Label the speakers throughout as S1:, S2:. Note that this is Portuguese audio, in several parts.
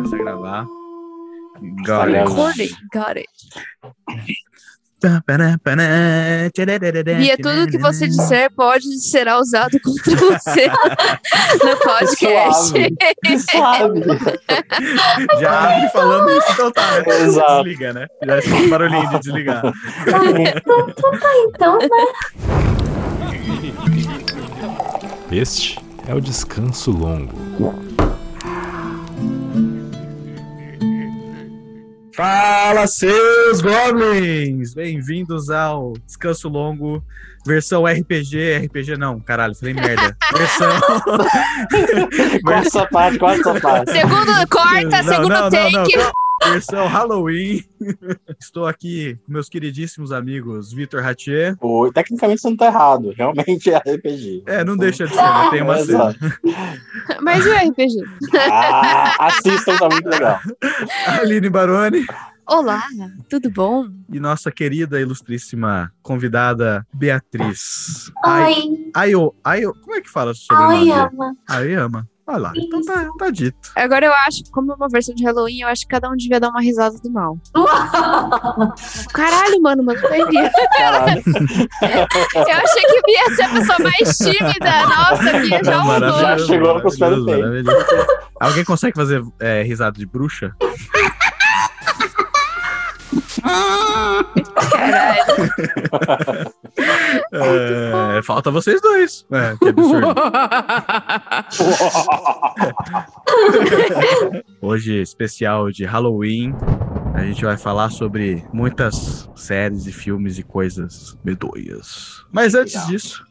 S1: começar a gravar.
S2: Tá
S1: Got.
S3: Recording, got it. E é tudo que você disser pode será usado contra você no podcast.
S2: Suave. Suave.
S1: Já abre falando isso, então tá, né?
S2: Exato.
S1: Desliga, né? Já escuta o barulhinho de desligar.
S4: Então, né?
S5: Este é o descanso longo.
S1: Fala, seus goblins! Bem-vindos ao Descanso Longo, versão RPG. RPG não, caralho, falei merda. Versão.
S2: Corta essa parte, corta essa parte.
S3: Segundo, corta,
S1: Não,
S3: segundo
S1: não, não,
S3: take.
S1: não. Versão Halloween. Estou aqui com meus queridíssimos amigos Vitor Ratier.
S2: Pô, tecnicamente você não tá errado. Realmente é RPG.
S1: É, não deixa de ser, né? Tem uma cena.
S3: Mas e o RPG?
S2: Ah, assistam, tá muito legal.
S1: Aline Baroni
S3: Olá, tudo bom?
S1: e nossa querida, ilustríssima convidada Beatriz. Ai,
S4: Oi.
S1: Ayo, Ayo, como é que fala sobre
S4: Oi, ama.
S1: Ayama. Olha lá, então tá, tá dito.
S3: Agora eu acho, como é uma versão de Halloween, eu acho que cada um devia dar uma risada do mal. Caralho, mano, mano, foi Bia.
S2: Caralho.
S3: Eu achei que ia ser a pessoa mais tímida. Nossa, Bia já mudou.
S2: Já chegou com os pés.
S1: Alguém consegue fazer é, risada de bruxa?
S3: Caralho.
S1: É, falta vocês dois. É, que absurdo. Hoje, especial de Halloween, a gente vai falar sobre muitas séries e filmes e coisas medonhas. Mas antes
S2: Legal.
S1: disso,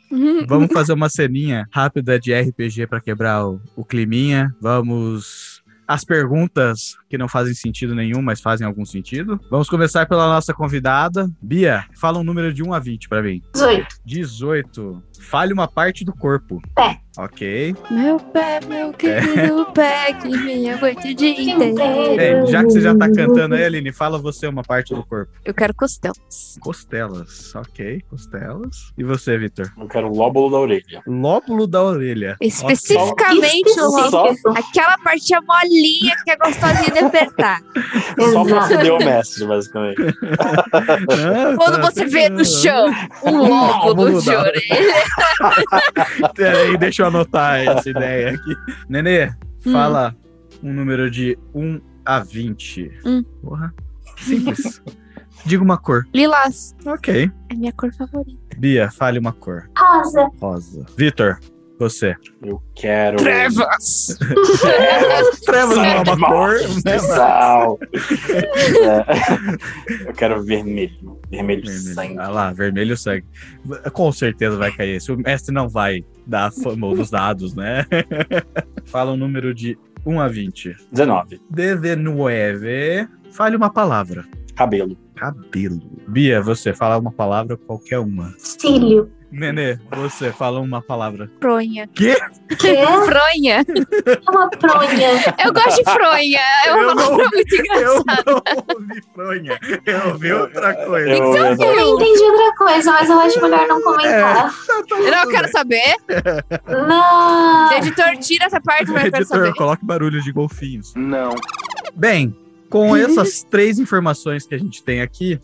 S1: vamos fazer uma ceninha rápida de RPG para quebrar o, o climinha. Vamos. As perguntas que não fazem sentido nenhum, mas fazem algum sentido. Vamos começar pela nossa convidada. Bia, fala um número de 1 a 20 para mim.
S4: 18.
S1: 18. Fale uma parte do corpo.
S4: Pé.
S1: Ok.
S3: Meu pé, meu querido pé, que me aguenta o dia inteiro.
S1: Bem, já que você já tá cantando aí, Aline, fala você uma parte do corpo.
S3: Eu quero costelas.
S1: Costelas. Ok, costelas. E você, Vitor?
S2: Eu quero o lóbulo da orelha.
S1: Lóbulo da orelha.
S3: Especificamente o
S2: Só-
S3: lobo.
S2: Só,
S3: Aquela partezinha molinha que é gostosinha de apertar.
S2: só pra fuder o mestre, basicamente.
S3: Quando
S1: tá-
S3: você vê no chão um lóbulo de orelha.
S1: Peraí, deixa eu anotar essa ideia aqui. Nenê,
S3: Hum.
S1: fala um número de 1 a 20.
S3: Hum.
S1: Porra. Simples. Diga uma cor.
S3: Lilás.
S1: Ok.
S3: É minha cor favorita.
S1: Bia, fale uma cor.
S4: Rosa.
S1: Rosa. Vitor, você.
S2: Eu quero.
S3: Trevas.
S2: Trevas.
S1: Trevas não é uma cor, né?
S2: Sal. É. Eu quero vermelho. Vermelho,
S1: Vermelho.
S2: sangue.
S1: Ah lá, vermelho sangue. Com certeza vai cair esse. O mestre não vai dar fama dos dados, né? Fala um número de 1 a 20.
S2: 19.
S1: 19. Fale uma palavra.
S2: Cabelo.
S1: Cabelo. Bia, você fala uma palavra, qualquer uma.
S4: Cílio.
S1: Nenê, você fala uma palavra.
S3: Fronha.
S4: Que?
S3: Fronha.
S4: É uma pronha.
S3: Eu gosto de fronha. É uma
S1: Eu não-
S3: palavra muito
S1: Eu
S3: engraçada.
S1: não ouvi fronha. Eu ouvi outra coisa.
S2: Eu,
S4: Eu não entendi outra coisa, mas eu acho melhor não comentar.
S3: Não, eu quero saber.
S4: Não.
S3: Editor, tira essa parte, mas eu quero
S1: Editor,
S3: saber.
S1: coloque barulho de golfinhos.
S2: Não.
S1: Bem, com essas três informações que a gente tem aqui,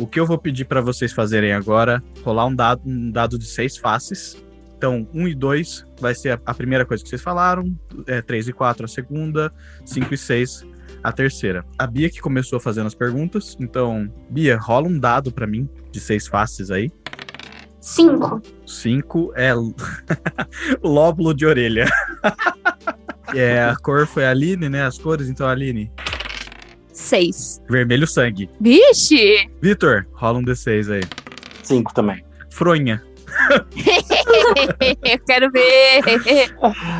S1: o que eu vou pedir para vocês fazerem agora, rolar um dado, um dado de seis faces. Então, um e dois vai ser a, primeira coisa que vocês falaram, é, três e quatro a segunda, cinco e seis a terceira. A Bia que começou fazendo as perguntas, então, Bia, rola um dado para mim de seis faces aí.
S4: Cinco.
S1: Cinco é lóbulo de orelha. é, a cor foi a Aline, né? As cores, então, Aline.
S3: Seis.
S1: Vermelho sangue.
S3: Vixe!
S1: Vitor, rola um D6 aí.
S2: Cinco também.
S1: Fronha.
S3: eu quero ver.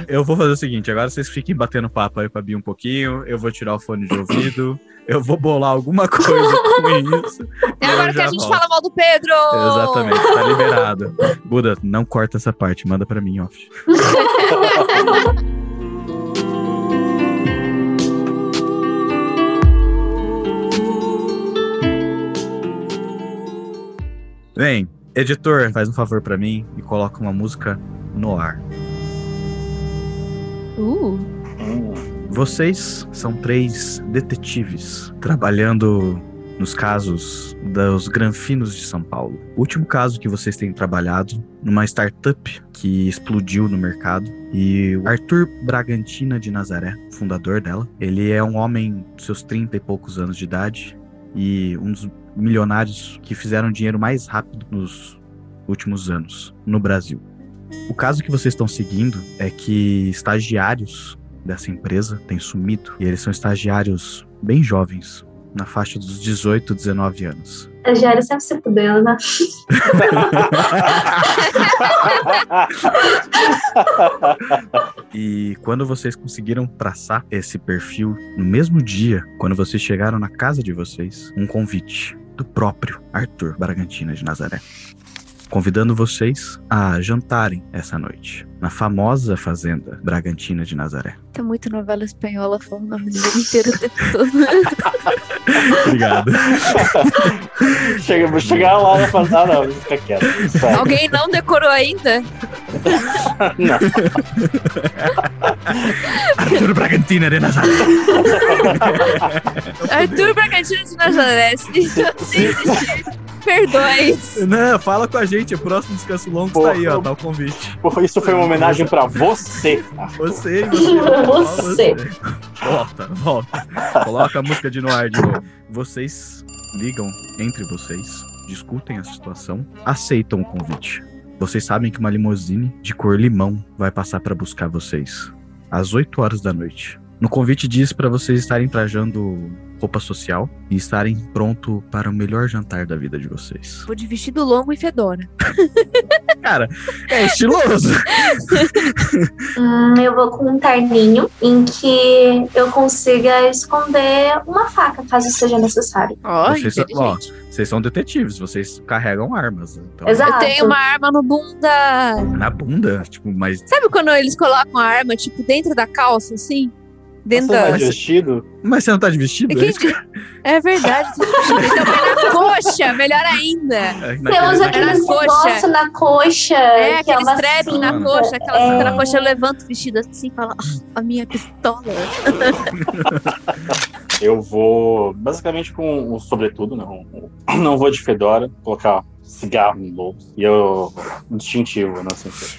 S1: Eu vou fazer o seguinte, agora vocês fiquem batendo papo aí pra Bia um pouquinho, eu vou tirar o fone de ouvido, eu vou bolar alguma coisa com isso.
S3: É
S1: eu
S3: agora que a gente
S1: volto.
S3: fala mal do Pedro!
S1: Exatamente, tá liberado. Buda, não corta essa parte, manda pra mim, off. Bem, editor, faz um favor pra mim e coloca uma música no ar.
S3: Uh.
S1: Vocês são três detetives trabalhando nos casos dos granfinos de São Paulo. O último caso que vocês têm trabalhado numa startup que explodiu no mercado e o Arthur Bragantina de Nazaré, fundador dela, ele é um homem de seus 30 e poucos anos de idade e um dos milionários que fizeram dinheiro mais rápido nos últimos anos no Brasil. O caso que vocês estão seguindo é que estagiários dessa empresa têm sumido e eles são estagiários bem jovens, na faixa dos 18, 19 anos.
S4: Estagiário sempre se fudendo, né?
S1: E quando vocês conseguiram traçar esse perfil, no mesmo dia, quando vocês chegaram na casa de vocês, um convite do próprio Arthur Bragantina de Nazaré, convidando vocês a jantarem essa noite na famosa fazenda Bragantina de Nazaré.
S3: Tá muito novela espanhola falando o nome inteiro o tempo todo.
S1: Obrigado.
S2: Chega, vou chegar lá na fazenda, não, fica quieto.
S3: Alguém não decorou ainda?
S2: Não.
S1: Arthur Bragantina de Nazaré.
S3: Arthur Bragantino de Nazaré. Se se existir, perdões.
S1: Não, fala com a gente, o próximo descanso longo
S2: Porra.
S1: tá aí, ó, tá o convite.
S2: Pô, Isso foi uma homenagem pra você. Arthur.
S1: Você e você.
S4: Você.
S1: Volta, volta. Coloca a música de Noir de novo. Vocês ligam entre vocês, discutem a situação, aceitam o convite. Vocês sabem que uma limusine de cor limão vai passar para buscar vocês às 8 horas da noite. No convite diz para vocês estarem trajando roupa social e estarem pronto para o melhor jantar da vida de vocês.
S3: Vou de vestido longo e fedora.
S1: Cara, é estiloso.
S4: Hum, eu vou com um terninho em que eu consiga esconder uma faca, caso seja necessário.
S3: Ó,
S1: vocês, são, ó, vocês são detetives, vocês carregam armas. Então,
S4: Exato.
S3: Eu tenho uma arma no bunda.
S1: Na bunda, tipo, mas
S3: Sabe quando eles colocam a arma, tipo, dentro da calça, assim? Dentro
S2: Você
S3: da.
S2: vai de vestido?
S1: Mas você não tá de vestido?
S3: É
S1: É
S3: que- É verdade. Então põe na coxa, melhor ainda.
S1: é,
S4: Você
S1: naquele-
S4: usa
S3: na coxa.
S4: negócios na coxa.
S3: É,
S4: que é
S3: aquele
S4: uma
S3: strap na coxa, aquela
S4: É.
S3: na coxa, eu levanto o vestido assim e falo, "Ah, a minha pistola.
S2: Eu vou basicamente com o sobretudo, não. Não vou de fedora, colocar cigarro no bolso. E eu. um distintivo, não sei se.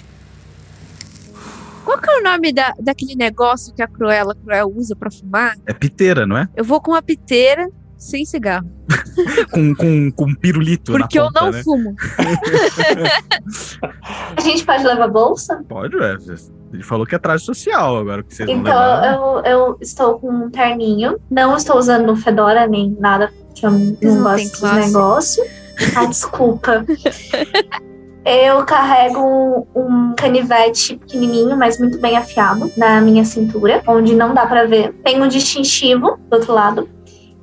S3: Qual que é o nome da, daquele negócio que a Cruella, Cruel usa pra fumar?
S1: É piteira, não é?
S3: Eu vou com uma piteira sem cigarro.
S1: Com, com, com pirulito
S3: Porque
S1: na
S3: eu
S1: ponta,
S3: não
S1: né?
S3: fumo.
S4: A gente pode levar bolsa?
S1: Pode, ué. Ele falou que é traje social agora, que vocês
S4: Então
S1: levaram.
S4: eu, eu estou com um terninho. Não estou usando fedora nem nada, porque eu não
S3: não
S4: gosto negócio. Ah, desculpa. Eu carrego um, canivete pequenininho, mas muito bem afiado, na minha cintura, onde não dá pra ver. Tem um distintivo do outro lado.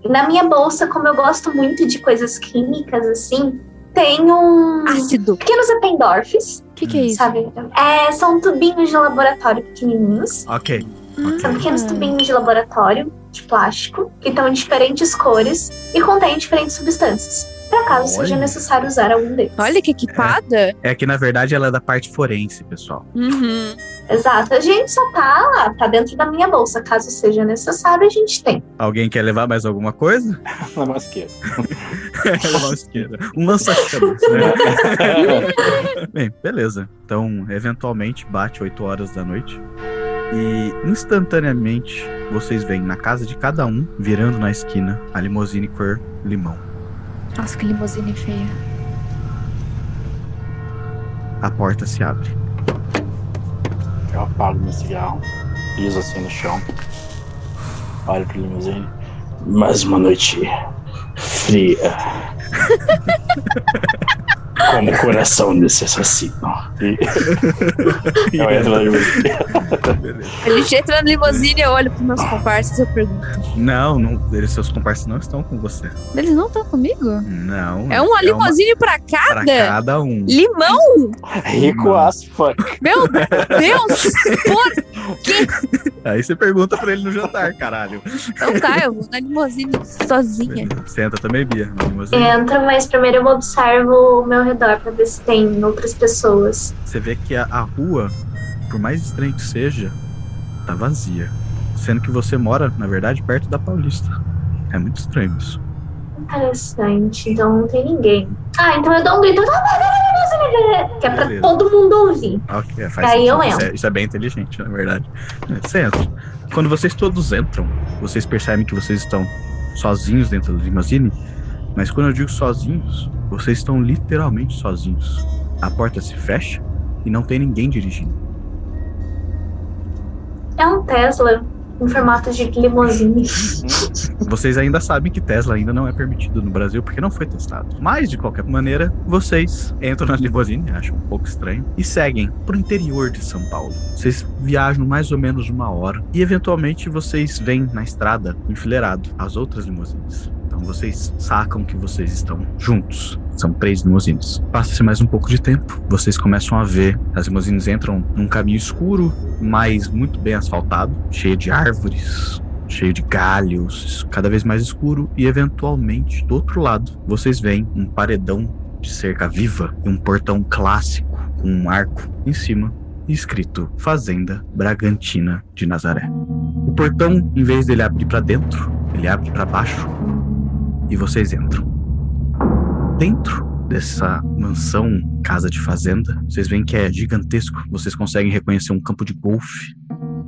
S4: E na minha bolsa, como eu gosto muito de coisas químicas, assim, tem um...
S3: Ácido.
S4: Pequenos Eppendorfs,
S3: O que, que é isso?
S4: sabe? É, são tubinhos de laboratório pequenininhos.
S1: Ok.
S4: São pequenos
S3: Ah.
S4: tubinhos de laboratório, de plástico, que estão em diferentes cores e contêm diferentes substâncias. Para caso seja
S1: Olha.
S4: necessário usar algum deles.
S3: Olha que equipada.
S1: É que na verdade ela é da parte forense, pessoal.
S3: Uhum.
S4: Exato. A gente só tá lá, tá dentro da minha bolsa. Caso seja necessário, a gente tem.
S1: Alguém quer levar mais alguma coisa?
S2: Na masqueira.
S1: Levar uma isqueira. Um lança-chamas, né? Bem, beleza. Então, eventualmente, bate 8 horas da noite. E instantaneamente vocês veem na casa de cada um, virando na esquina, a limusine cor limão.
S3: Nossa, que limusine feia.
S1: A porta se abre.
S2: Eu apago meu cigarro, piso assim no chão, olho pro limusine. Mais uma noite fria. Como o coração desse assassino. E eu entro na limusine.
S1: Beleza.
S3: A gente entra na limusine, eu olho pros meus comparsas e eu pergunto:
S1: Não, não, eles, seus comparsas não estão com você.
S3: eles não estão comigo?
S1: Não.
S3: É uma limusine pra
S1: pra
S3: cada?
S1: cada um.
S3: Limão?
S2: Rico as fuck.
S3: Meu Deus! Por...
S1: Aí você pergunta pra ele no jantar, caralho.
S3: Então tá, eu vou na limusine sozinha.
S1: Senta também, Bia. na limusine.
S4: Entro, mas primeiro eu observo o meu redor para ver se tem outras pessoas.
S1: Você vê que a, a rua, por mais estranho que seja, tá vazia. Sendo que você mora, na verdade, perto da Paulista. É muito estranho isso.
S4: Interessante. Então não tem ninguém. Ah, então eu dou um grito. Que é pra
S1: Beleza.
S4: todo mundo ouvir.
S1: Ok, faz
S4: Aí eu
S1: sentido. Isso
S4: entro.
S1: é, isso é bem inteligente, na verdade. É, Você entra. Quando vocês todos entram, vocês percebem que vocês estão sozinhos dentro da limusine. Mas quando eu digo sozinhos, vocês estão literalmente sozinhos. A porta se fecha e não tem ninguém dirigindo.
S4: É um Tesla em formato de limusine.
S1: Vocês ainda sabem que Tesla ainda não é permitido no Brasil porque não foi testado. Mas, de qualquer maneira, vocês entram na limusine, acham um pouco estranho, e seguem pro interior de São Paulo. Vocês viajam mais ou menos uma hora e, eventualmente, vocês veem na estrada, enfileirado, as outras limusines. Então vocês sacam que vocês estão juntos. São três limusines. Passa-se mais um pouco de tempo. Vocês começam a ver. As limusines entram num caminho escuro, mas muito bem asfaltado, cheio de árvores, cheio de galhos, cada vez mais escuro. E eventualmente, do outro lado, vocês veem um paredão de cerca viva e um portão clássico com um arco em cima. Escrito Fazenda Bragantina de Nazaré. O portão, em vez dele abrir para dentro, ele abre para baixo e vocês entram. Dentro dessa mansão, casa de fazenda, vocês veem que é gigantesco. Vocês conseguem reconhecer um campo de golfe.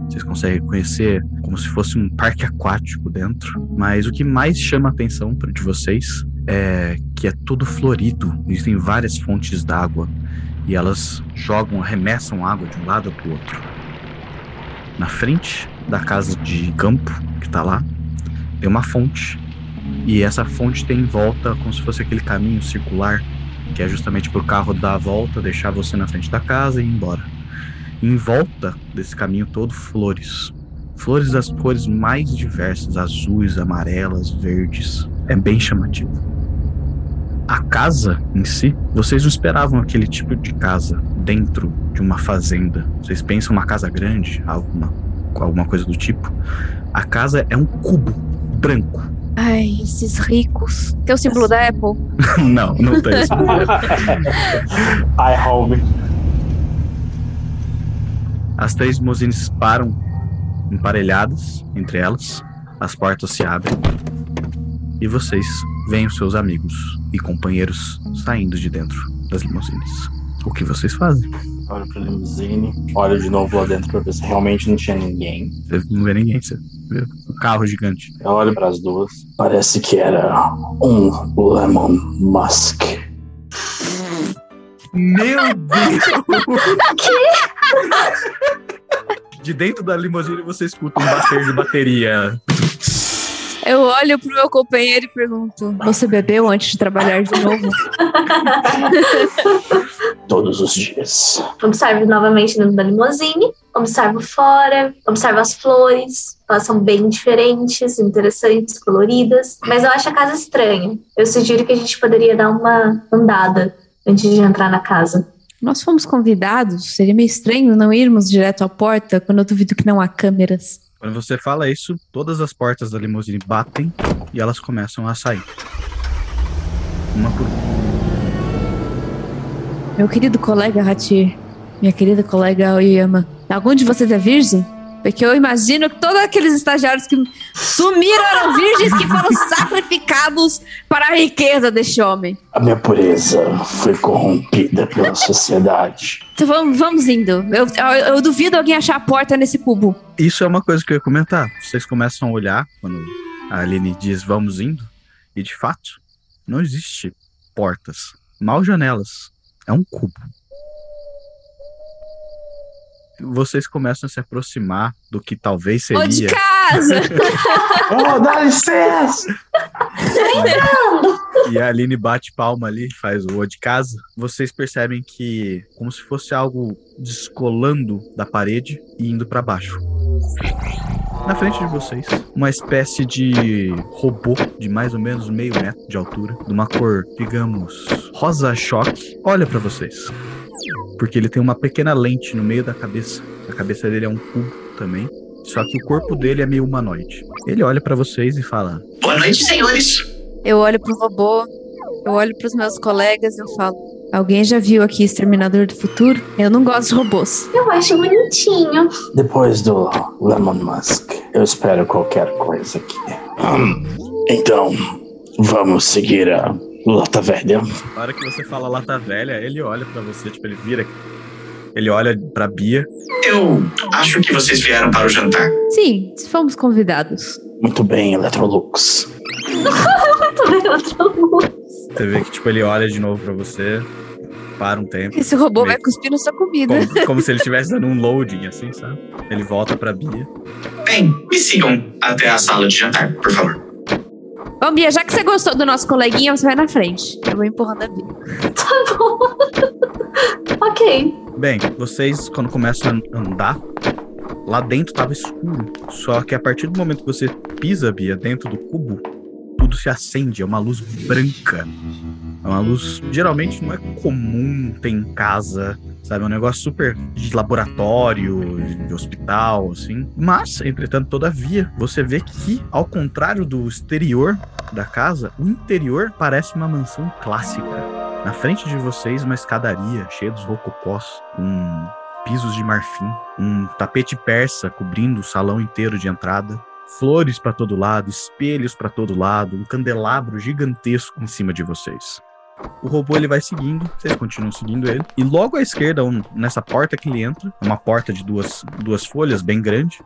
S1: Vocês conseguem reconhecer como se fosse um parque aquático dentro. Mas o que mais chama a atenção de vocês é que é tudo florido. Existem várias fontes d'água e elas jogam, arremessam água de um lado para o outro. Na frente da casa de campo que tá lá, tem uma fonte e essa fonte tem em volta como se fosse aquele caminho circular, que é justamente para o carro dar a volta, deixar você na frente da casa e ir embora. Em volta desse caminho todo, flores. Flores das cores mais diversas, azuis, amarelas, verdes. É bem chamativo. A casa em si, vocês não esperavam aquele tipo de casa dentro de uma fazenda. Vocês pensam uma casa grande, alguma, alguma coisa do tipo. A casa é um cubo branco.
S3: Ai, esses ricos. Tem o símbolo da Apple?
S1: não, não tem isso.
S2: I home.
S1: As três limusines param emparelhadas entre elas, as portas se abrem e vocês veem os seus amigos e companheiros saindo de dentro das limusines. O que vocês fazem?
S2: Olho pra limusine, olho de novo lá dentro pra ver se realmente não tinha ninguém.
S1: Você não vê ninguém, você vê um carro gigante.
S2: Eu olho pras duas. Parece que era um Lemon Musk.
S1: Meu Deus! De dentro da limusine você escuta um bater de bateria.
S3: Eu olho pro meu companheiro e pergunto: Você bebeu antes de trabalhar de novo?
S2: Todos os dias.
S4: Observo novamente dentro da limusine, observo fora, observo as flores. Elas são bem diferentes, interessantes, coloridas. Mas eu acho a casa estranha. Eu sugiro que a gente poderia dar uma andada antes de entrar na casa.
S3: Nós fomos convidados, seria meio estranho não irmos direto à porta quando eu duvido que não há câmeras.
S1: Quando você fala isso, todas as portas da limusine batem e elas começam a sair. Uma por uma.
S3: Meu querido colega Hatir, minha querida colega Oyama, algum de vocês é virgem? Porque eu imagino que todos aqueles estagiários que sumiram eram virgens que foram sacrificados para a riqueza deste homem.
S2: A minha pureza foi corrompida pela sociedade.
S3: Então vamos, vamos indo. Eu, eu, eu duvido alguém achar a porta nesse cubo.
S1: Isso é uma coisa que eu ia comentar. Vocês começam a olhar quando a Aline diz vamos indo, e de fato, não existe portas, mal janelas. É um cubo. Vocês começam a se aproximar do que talvez
S3: Ô de
S1: seria.
S3: casa!
S2: Oh, dá licença!
S1: E a Aline bate palma ali, faz o de casa. Vocês percebem que, como se fosse algo descolando da parede e indo pra baixo. Na frente de vocês, uma espécie de robô de mais ou menos meio metro de altura, de uma cor, digamos, rosa choque, olha pra vocês. Porque ele tem uma pequena lente no meio da cabeça. A cabeça dele é um cubo também. Só que o corpo dele é meio humanoide. Ele olha pra vocês e fala:
S6: Boa noite, senhores.
S3: Eu olho pro robô, eu olho pros meus colegas e eu falo: Alguém já viu aqui Exterminador do Futuro? Eu não gosto de robôs.
S4: Eu acho bonitinho.
S2: Depois do Lemon Musk, eu espero qualquer coisa aqui. Hum, então, vamos seguir a Lata Velha.
S1: Na hora que você fala lata velha, ele olha pra você, tipo, ele vira. Ele olha pra Bia.
S6: Eu acho que vocês vieram para o jantar.
S3: Sim, fomos convidados.
S2: Muito bem, Electrolux.
S4: Muito bem, mundo.
S1: Você vê que, tipo, ele olha de novo pra você. Para um tempo.
S3: Esse robô
S1: Meio-
S3: vai cuspir na sua comida.
S1: Como, como se ele estivesse dando um loading, assim, sabe? Ele volta pra Bia.
S6: Bem, me sigam até a sala de jantar, por favor.
S3: Ô, Bia, já que você gostou do nosso coleguinha, você vai na frente. Eu vou empurrando a Bia.
S4: Tá bom. ok.
S1: Bem, vocês, quando começam a andar, lá dentro tava escuro. Só que a partir do momento que você pisa, Bia, dentro do cubo, tudo se acende. É uma luz branca. É uma luz, geralmente não é comum ter em casa, sabe? É um negócio super de laboratório, de hospital, assim. Mas, entretanto, todavia, você vê que, ao contrário do exterior da casa, o interior parece uma mansão clássica. Na frente de vocês, uma escadaria cheia dos rococós, com pisos de marfim, um tapete persa cobrindo o salão inteiro de entrada, flores para todo lado, espelhos para todo lado, um candelabro gigantesco em cima de vocês. O robô ele vai seguindo, vocês continuam seguindo ele. E logo à esquerda, um- nessa porta que ele entra, uma porta de duas, duas folhas bem grande,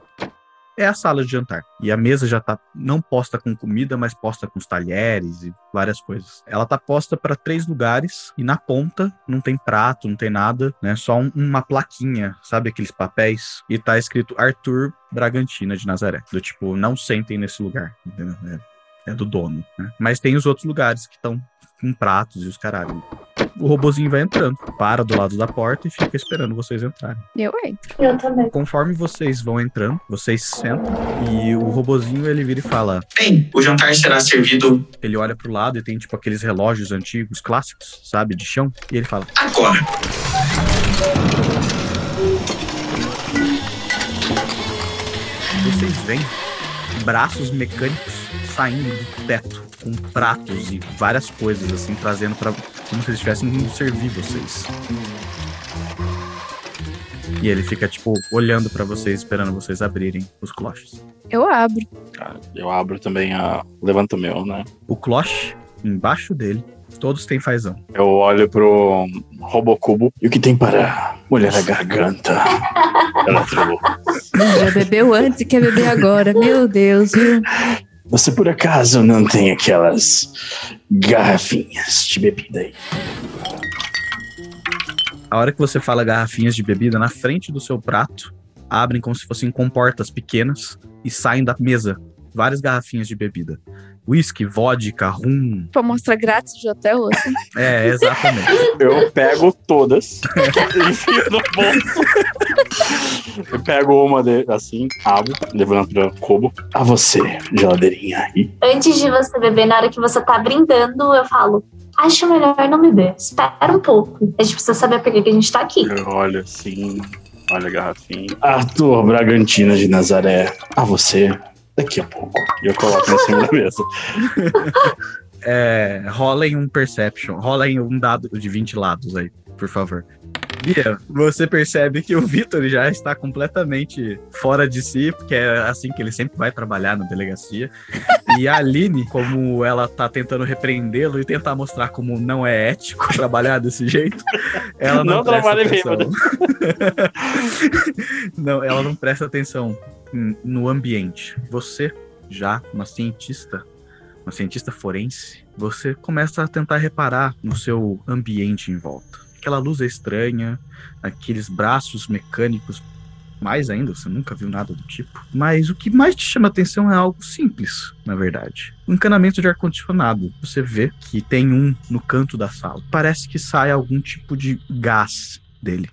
S1: é a sala de jantar. E a mesa já tá não posta com comida, mas posta com os talheres e várias coisas. Ela tá posta para três lugares e na ponta não tem prato, não tem nada, né? Só um- uma plaquinha, sabe aqueles papéis? E tá escrito Arthur Bragantina de Nazaré. Do tipo, não sentem nesse lugar, entendeu? É, é do dono, né? Mas tem os outros lugares que estão com pratos e os caralho. O robozinho vai entrando, para do lado da porta e fica esperando vocês entrarem.
S3: Eu entro.
S4: Eu também.
S1: Conforme vocês vão entrando, vocês sentam e o robozinho ele vira e fala:
S6: Bem, o jantar será servido
S1: ele olha pro lado e tem tipo aqueles relógios antigos, clássicos, sabe, de chão, e ele fala:
S6: agora.
S1: vocês veem braços mecânicos saindo do teto com pratos e várias coisas assim, trazendo para como se eles estivessem indo servir vocês. E ele fica tipo olhando pra vocês, esperando vocês abrirem os cloches.
S3: Eu abro.
S2: Eu abro também a. Levanto o meu, né?
S1: O cloche embaixo dele, todos têm fazão.
S2: Eu olho pro Robocubo. E o que tem para molhar a garganta? Electrolux.
S3: Já bebeu antes e quer beber agora. Meu Deus, viu?
S2: Você por acaso não tem aquelas garrafinhas de bebida aí?
S1: A hora que você fala garrafinhas de bebida, na frente do seu prato, abrem como se fossem comportas pequenas e saem da mesa várias garrafinhas de bebida. Whisky, vodka, rum.
S3: Pra mostrar grátis de hotel, assim.
S1: É, exatamente.
S2: Eu pego todas enfio no bolso. Eu pego uma de, assim, abro, levanto pro cubo. A você, geladeirinha aí.
S4: Antes de você beber, na hora que você tá brindando, eu falo: Acho melhor não beber. Espera um pouco. A gente precisa saber por que a gente tá aqui.
S2: Eu olho assim, olha a garrafinha. Arthur Bragantina de Nazaré. A você, daqui a pouco. E eu coloco em cima da mesa.
S1: É, rolem um perception. Rolem um dado de 20 lados aí, por favor. Bia, você percebe que o Vitor já está completamente fora de si, porque é assim que ele sempre vai trabalhar na delegacia. E a Aline, como ela tá tentando repreendê-lo e tentar mostrar como não é ético trabalhar desse jeito, ela não,
S2: Não
S1: atenção.
S2: bêbado.
S1: não, ela não presta atenção no ambiente. Você, já uma cientista, uma cientista forense, você começa a tentar reparar no seu ambiente em volta. Aquela luz é estranha, aqueles braços mecânicos, mais ainda, você nunca viu nada do tipo. Mas o que mais te chama atenção é algo simples, na verdade. O encanamento de ar-condicionado. Você vê que tem um no canto da sala. Parece que sai algum tipo de gás dele.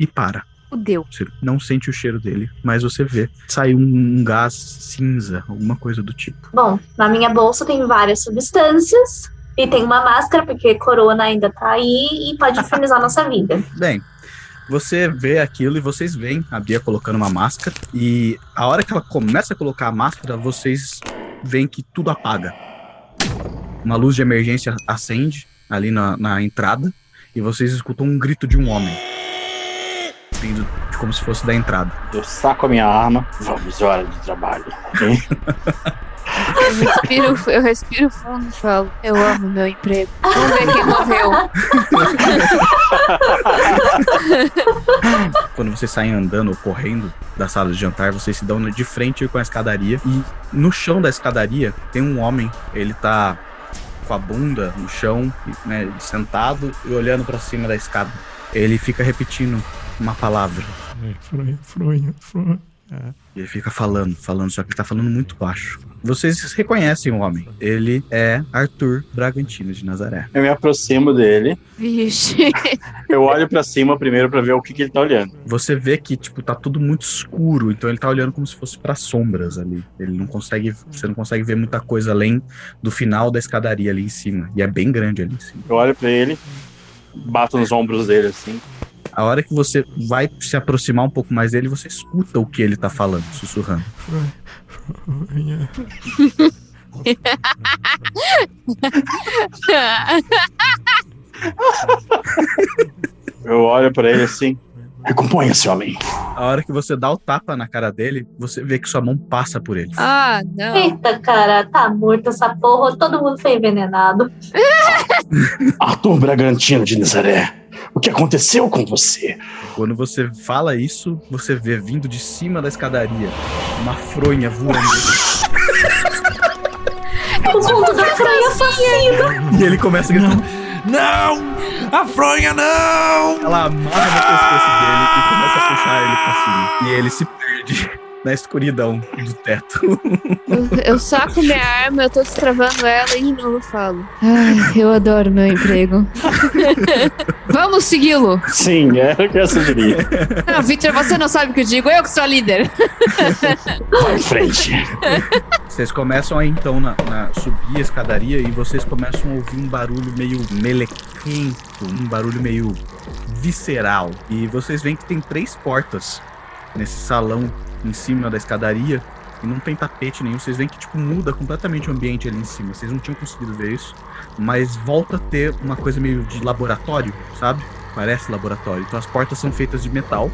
S1: E para.
S3: Fudeu.
S1: Você não sente o cheiro dele, mas você vê. Sai um, um gás cinza, alguma coisa do tipo.
S4: Bom, na minha bolsa tem várias substâncias. E tem uma máscara, porque corona ainda tá aí e pode infernizar nossa vida.
S1: Bem, você vê aquilo e vocês veem a Bia colocando uma máscara. E a hora que ela começa a colocar a máscara, vocês veem que tudo apaga. Uma luz de emergência acende ali na, na entrada. e vocês escutam um grito de um homem. Vindo como se fosse da entrada.
S2: Eu saco a minha arma. Vamos, hora de trabalho.
S3: Eu respiro, eu respiro fundo e falo, eu amo meu emprego. Vamos ver quem morreu.
S1: Quando vocês saem andando ou correndo da sala de jantar, vocês se dão de frente com a escadaria. E no chão da escadaria tem um homem. Ele tá com a bunda no chão, né, sentado e olhando pra cima da escada. Ele fica repetindo uma palavra.
S5: É, fronha, fronha, fronha.
S1: E ele fica falando, falando, só que ele tá falando muito baixo. Vocês reconhecem o homem. Ele é Arthur Bragantino de Nazaré.
S2: Eu me aproximo dele.
S3: Vixe.
S2: Eu olho pra cima primeiro pra ver o que, que ele tá olhando.
S1: Você vê que, tipo, tá tudo muito escuro, então ele tá olhando como se fosse para sombras ali. Ele não consegue, você não consegue ver muita coisa além do final da escadaria ali em cima. E é bem grande ali em cima.
S2: Eu olho pra ele, bato nos ombros dele assim.
S1: A hora que você vai se aproximar um pouco mais dele, você escuta o que ele tá falando, sussurrando.
S2: Eu olho pra ele assim. Recomponha-se, homem.
S1: A hora que você dá o tapa na cara dele, você vê que sua mão passa por ele.
S3: Ah, não.
S4: Eita, cara, tá morto essa porra. Todo mundo foi envenenado.
S2: Arthur Bragantino de Nazaré. O que aconteceu com você?
S1: Quando você fala isso, você vê vindo de cima da escadaria uma fronha voando.
S4: O conto da fronha assassina.
S1: e ele começa a gritar.
S5: Não! A fronha não!
S1: Ela amarra no pescoço dele e começa a puxar ele pra cima. E ele se perde na escuridão do teto.
S3: Eu, eu saco minha arma, eu tô destravando ela e de novo falo. Ai, eu adoro meu emprego. Vamos segui-lo.
S2: Sim, era o que eu sugeri.
S3: Não, Victor, você não sabe o que eu digo, eu que sou a líder.
S2: Vai em frente.
S1: Vocês começam a então na, na- subir a escadaria e vocês começam a ouvir um barulho meio melequento, um barulho meio visceral. E vocês veem que tem três portas nesse salão em cima da escadaria e não tem tapete nenhum. Vocês veem que tipo muda completamente o ambiente ali em cima. Vocês não tinham conseguido ver isso, mas volta a ter uma coisa meio de laboratório, sabe? Parece laboratório. Então as portas são feitas de metal.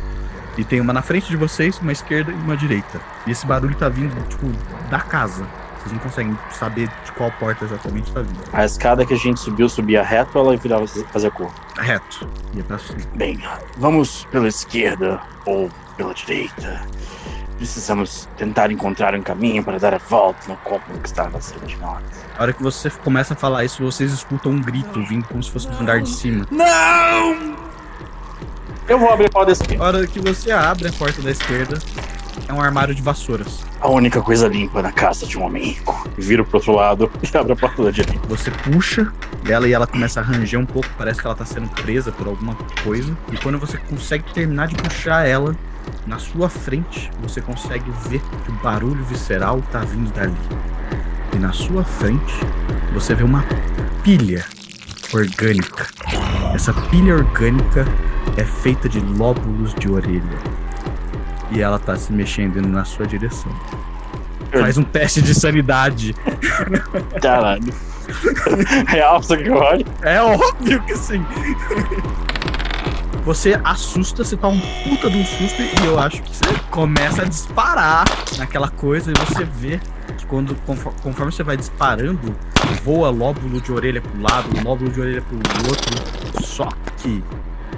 S1: E tem uma na frente de vocês, uma esquerda e uma direita. E esse barulho tá vindo, tipo, da casa. Vocês não conseguem saber de qual porta exatamente tá vindo.
S2: A escada que a gente subiu subia reto ou ela virava fazer cor?
S1: Reto. Ia pra cima.
S2: Bem, vamos pela esquerda ou pela direita. Precisamos tentar encontrar um caminho para dar a volta no corpo que estava acima de nós.
S1: A hora que você começa a falar isso, vocês escutam um grito vindo como se fosse do andar de cima.
S5: Não!
S2: Eu vou abrir a porta da esquerda.
S1: A hora que você abre a porta da esquerda, é um armário de vassouras.
S2: A única coisa limpa na casa de um homem rico. Viro pro outro lado e abro a porta da direita.
S1: Você puxa ela e ela começa a ranger um pouco, parece que ela tá sendo presa por alguma coisa. E quando você consegue terminar de puxar ela, na sua frente, você consegue ver que o barulho visceral tá vindo dali. E na sua frente, você vê uma pilha orgânica. Essa pilha orgânica é feita de lóbulos de orelha. E ela tá se mexendo indo na sua direção. Faz um teste de sanidade.
S2: Caralho. Real, só que olho.
S1: É óbvio que sim. Você assusta, você tá um puta de um susto e eu acho que você começa a disparar naquela coisa e você vê que quando, conforme, conforme você vai disparando, voa lóbulo de orelha pro lado, lóbulo de orelha pro outro. Só que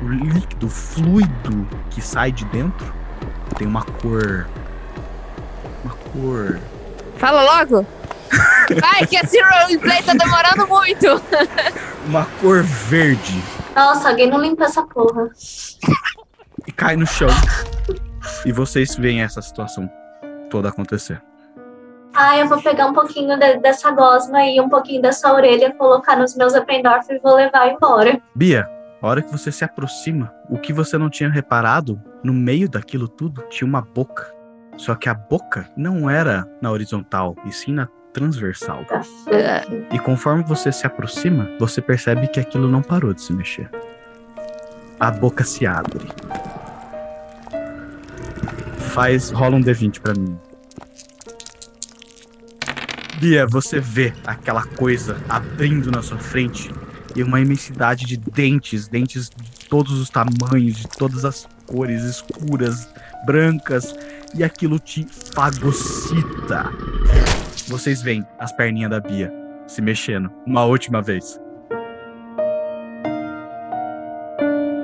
S1: o líquido, o fluido que sai de dentro tem uma cor. Uma cor.
S3: Fala logo. Vai, que esse roleplay tá demorando muito.
S1: Uma cor verde.
S4: Nossa, alguém não limpa essa porra.
S1: e cai no chão. E vocês veem essa situação toda acontecer.
S4: Ah, eu vou pegar um pouquinho de- dessa gosma e um pouquinho dessa orelha, colocar nos meus Eppendorf e vou levar embora.
S1: Bia, a hora que você se aproxima, o que você não tinha reparado, no meio daquilo tudo tinha uma boca. Só que a boca não era na horizontal, e sim na transversal.
S4: Tá.
S1: E conforme você se aproxima, você percebe que aquilo não parou de se mexer. A boca se abre. Faz, rola um D20 pra mim. Bia, você vê aquela coisa abrindo na sua frente e uma imensidade de dentes, dentes de todos os tamanhos, de todas as cores, escuras, brancas, e aquilo te fagocita. Vocês veem as perninhas da Bia se mexendo uma última vez.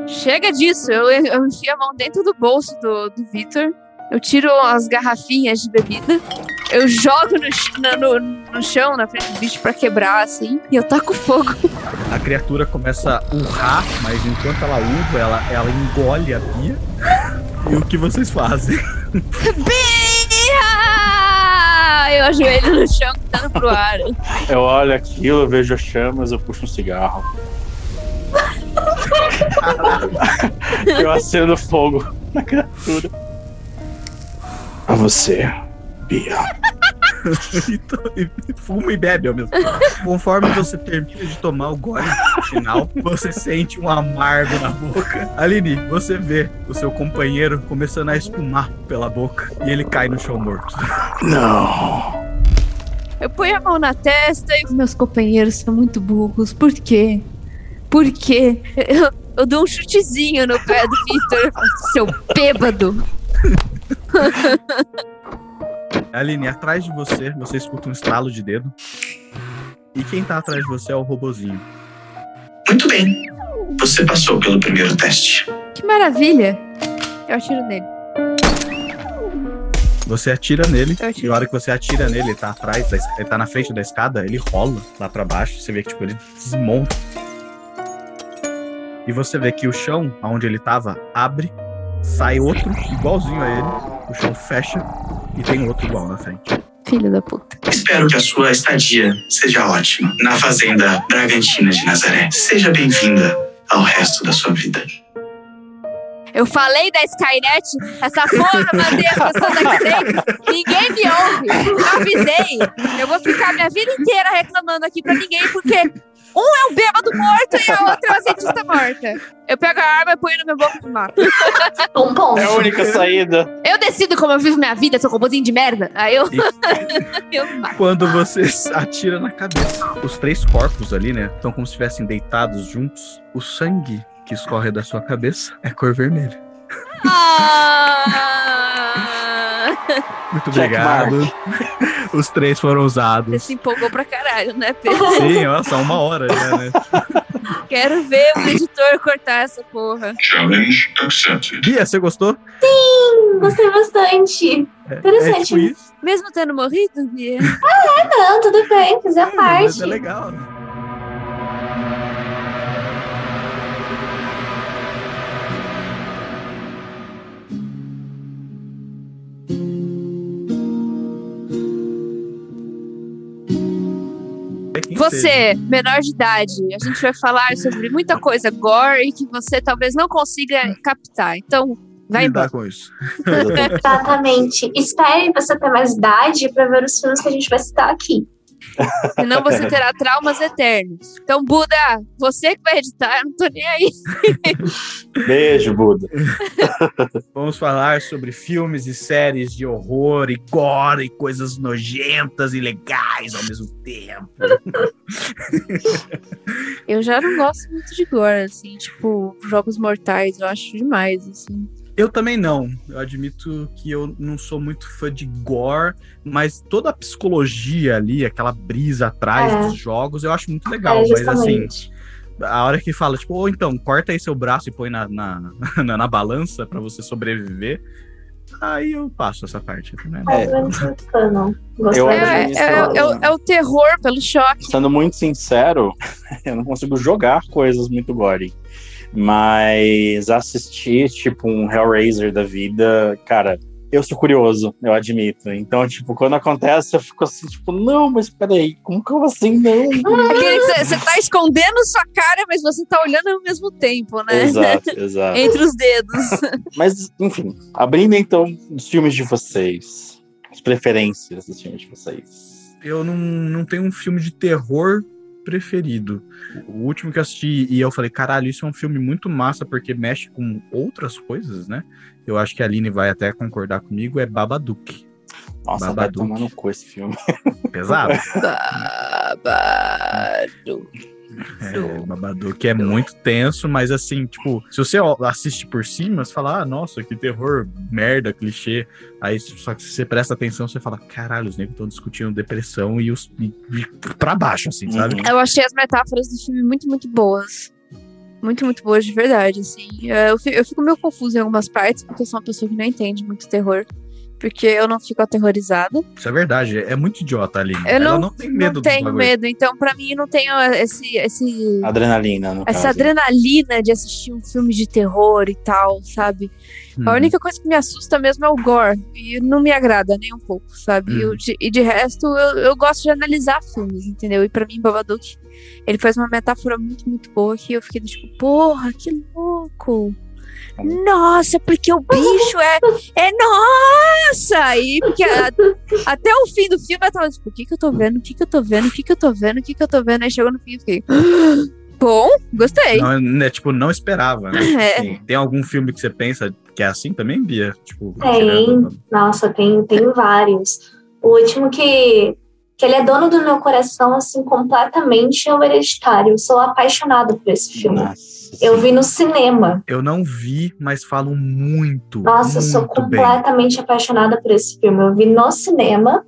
S3: Chega disso, eu, eu enfio a mão dentro do bolso do, do Victor, eu tiro as garrafinhas de bebida, eu jogo no, ch- na- no, no chão, na frente do bicho pra quebrar, assim, e eu taco fogo.
S1: A criatura começa a urrar, mas enquanto ela urra, ela, ela engole a Bia. E o que vocês fazem?
S3: Bia! Eu ajoelho no chão, gritando pro ar.
S2: Eu olho aquilo, eu vejo as chamas, eu puxo um cigarro. eu acendo fogo na criatura. A você, Bia.
S1: E to- e Fuma e bebe ao mesmo tempo. Conforme você termina de tomar o gole final, você sente um amargo na boca. Aline, você vê o seu companheiro começando a espumar pela boca e ele cai no chão morto.
S2: Não.
S3: Eu ponho a mão na testa e meus companheiros são muito burros. Por quê? Por quê? Eu, eu dou um chutezinho no pé do Victor, seu bêbado.
S1: Aline, atrás de você, você escuta um estalo de dedo. E quem tá atrás de você é o robozinho.
S6: Muito bem. Você passou pelo primeiro teste.
S3: Que maravilha! Eu atiro nele.
S1: Você atira nele, e a hora que você atira nele, ele tá atrás, da ele tá na frente da escada, ele rola lá pra baixo, você vê que tipo, ele desmonta. E você vê que o chão, onde ele tava, abre, sai outro igualzinho a ele, o chão fecha e tem outro igual na frente.
S3: Filho da puta.
S6: Espero que a sua estadia seja ótima na Fazenda Bragantina de Nazaré. Seja bem-vinda ao resto da sua vida.
S3: Eu falei da Skynet, essa porra, mandei as pessoas aqui dentro. Ninguém me ouve. Eu avisei. Eu vou ficar minha vida inteira reclamando aqui pra ninguém, porque um é um bêbado morto e a outra é uma cientista morta. Eu pego a arma e ponho no meu boca e mato.
S4: Um ponto.
S2: É a única saída.
S3: Eu decido como eu vivo minha vida, seu robôzinho de merda. Aí eu. eu mato.
S1: Quando você atira na cabeça, os três corpos ali, né, estão como se estivessem deitados juntos. O sangue que escorre da sua cabeça é cor vermelha.
S3: Ah!
S1: Muito obrigado. Os três foram
S3: Você
S1: usados.
S3: se empolgou pra caralho, né, Pedro?
S1: Sim, nossa, uma hora já, né?
S3: Quero ver o editor cortar essa porra.
S6: Challenge accepted.
S1: Bia, você gostou?
S4: Hum, Gostei bastante.
S1: É,
S4: Interessante.
S1: É tipo isso.
S3: Mesmo tendo morrido, Bia?
S4: Não, tudo bem, fiz a
S1: É, mas
S4: parte.
S1: é legal.
S3: Você, menor de idade, a gente vai falar sobre muita coisa gore e que você talvez não consiga captar. Então, vai
S1: Lidar
S3: embora.
S1: com isso.
S4: Exatamente. Espere você ter mais idade pra ver os filmes que a gente vai citar aqui.
S3: Senão você terá traumas eternos. Então, Buda, você que vai editar, eu não tô nem aí.
S2: Beijo, Buda.
S1: Vamos falar sobre filmes e séries de horror e gore e coisas nojentas e legais ao mesmo tempo.
S3: Eu já não gosto muito de gore, assim, tipo, jogos mortais, eu acho demais, assim.
S1: Eu também não. Eu admito que eu não sou muito fã de gore, mas toda a psicologia ali, aquela brisa atrás
S4: É.
S1: dos jogos, eu acho muito legal.
S4: É,
S1: mas assim, a hora que fala, tipo, ou então, corta aí seu braço e põe na, na, na, na balança pra você sobreviver, aí eu passo essa parte. Né?
S4: Mas eu
S3: É, é, é, é é o terror pelo choque.
S2: Sendo muito sincero, eu não consigo jogar coisas muito gore. Mas assistir, tipo, um Hellraiser da vida, cara, eu sou curioso, eu admito. Então, tipo, quando acontece, eu fico assim, tipo, não, mas peraí, como que eu assim, não?
S3: Você- você tá escondendo sua cara, mas você tá olhando ao mesmo tempo, né?
S2: Exato, exato.
S3: Entre os dedos.
S2: Mas, enfim, abrindo então os filmes de vocês, as preferências dos filmes de vocês.
S1: Eu não, não tenho um filme de terror preferido. O último que eu assisti e eu falei, caralho, isso é um filme muito massa porque mexe com outras coisas, né? Eu acho que a Aline vai até concordar comigo, é Babadook.
S2: Nossa, vai
S1: Babadook.
S2: tomar no cu esse filme.
S1: Pesado.
S3: Babado.
S1: É, Babadook é muito tenso, mas assim, tipo, se você assiste por cima, você fala, ah, nossa, que terror, merda, clichê. Aí, só que se você presta atenção, você fala, caralho, os negros estão discutindo depressão e os e, e pra baixo, assim, sabe?
S2: Uhum.
S3: Eu achei as metáforas do filme muito, muito boas. Muito, muito boas de verdade, assim. É, Eu fi- eu fico meio confusa em algumas partes, porque eu sou uma pessoa que não entende muito terror. Porque eu não fico aterrorizada.
S1: Isso é verdade, é muito idiota ali.
S3: Eu
S1: Ela
S3: não,
S1: não tem medo
S3: não tenho medo. Então, pra mim, não tenho esse, esse,
S2: Adrenalina, no
S3: essa
S2: caso.
S3: adrenalina de assistir um filme de terror e tal, sabe?
S1: Uhum.
S3: A única coisa que me assusta mesmo é o gore. E não me agrada nem um pouco, sabe? E
S1: Uhum.
S3: eu- de- e de resto, eu, eu gosto de analisar filmes, entendeu? E pra mim, Babadook, ele faz uma metáfora muito, muito boa que eu fiquei tipo, porra, que louco! Nossa, porque o bicho é. É nossa! E porque a- até o fim do filme eu tava tipo, o que que eu tô vendo? O que que eu tô vendo? O que que eu tô vendo? O que que eu tô vendo? Aí chegou no fim e fiquei. Bom, gostei.
S1: Não, né, tipo, não esperava, né?
S3: É.
S1: Sim. Tem algum filme que você pensa que é assim também, Bia? Tipo,
S4: Tem.
S1: tirando-
S4: Nossa, tem, tem vários. O último que, que ele é dono do meu coração, assim, completamente é o Hereditário. Eu sou apaixonada por esse filme.
S2: Nossa,
S4: Eu vi no cinema.
S1: Eu não vi, mas falam muito.
S4: Nossa, eu sou
S1: muito bem.
S4: completamente apaixonada por esse filme. Eu vi no cinema.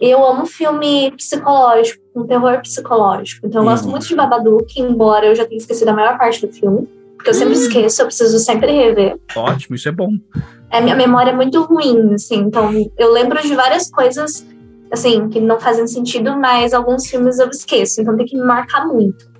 S4: E eu amo filme psicológico, um terror psicológico. Então eu gosto
S2: Uhum.
S4: muito de Babadook, embora eu já tenha esquecido a maior parte do filme. Porque eu
S1: Hum.
S4: sempre esqueço, eu preciso sempre rever.
S1: Ótimo, isso é bom.
S4: a minha memória é muito ruim, assim, então eu lembro de várias coisas, assim, que não fazem sentido, mas alguns filmes eu esqueço, então tem que me marcar muito.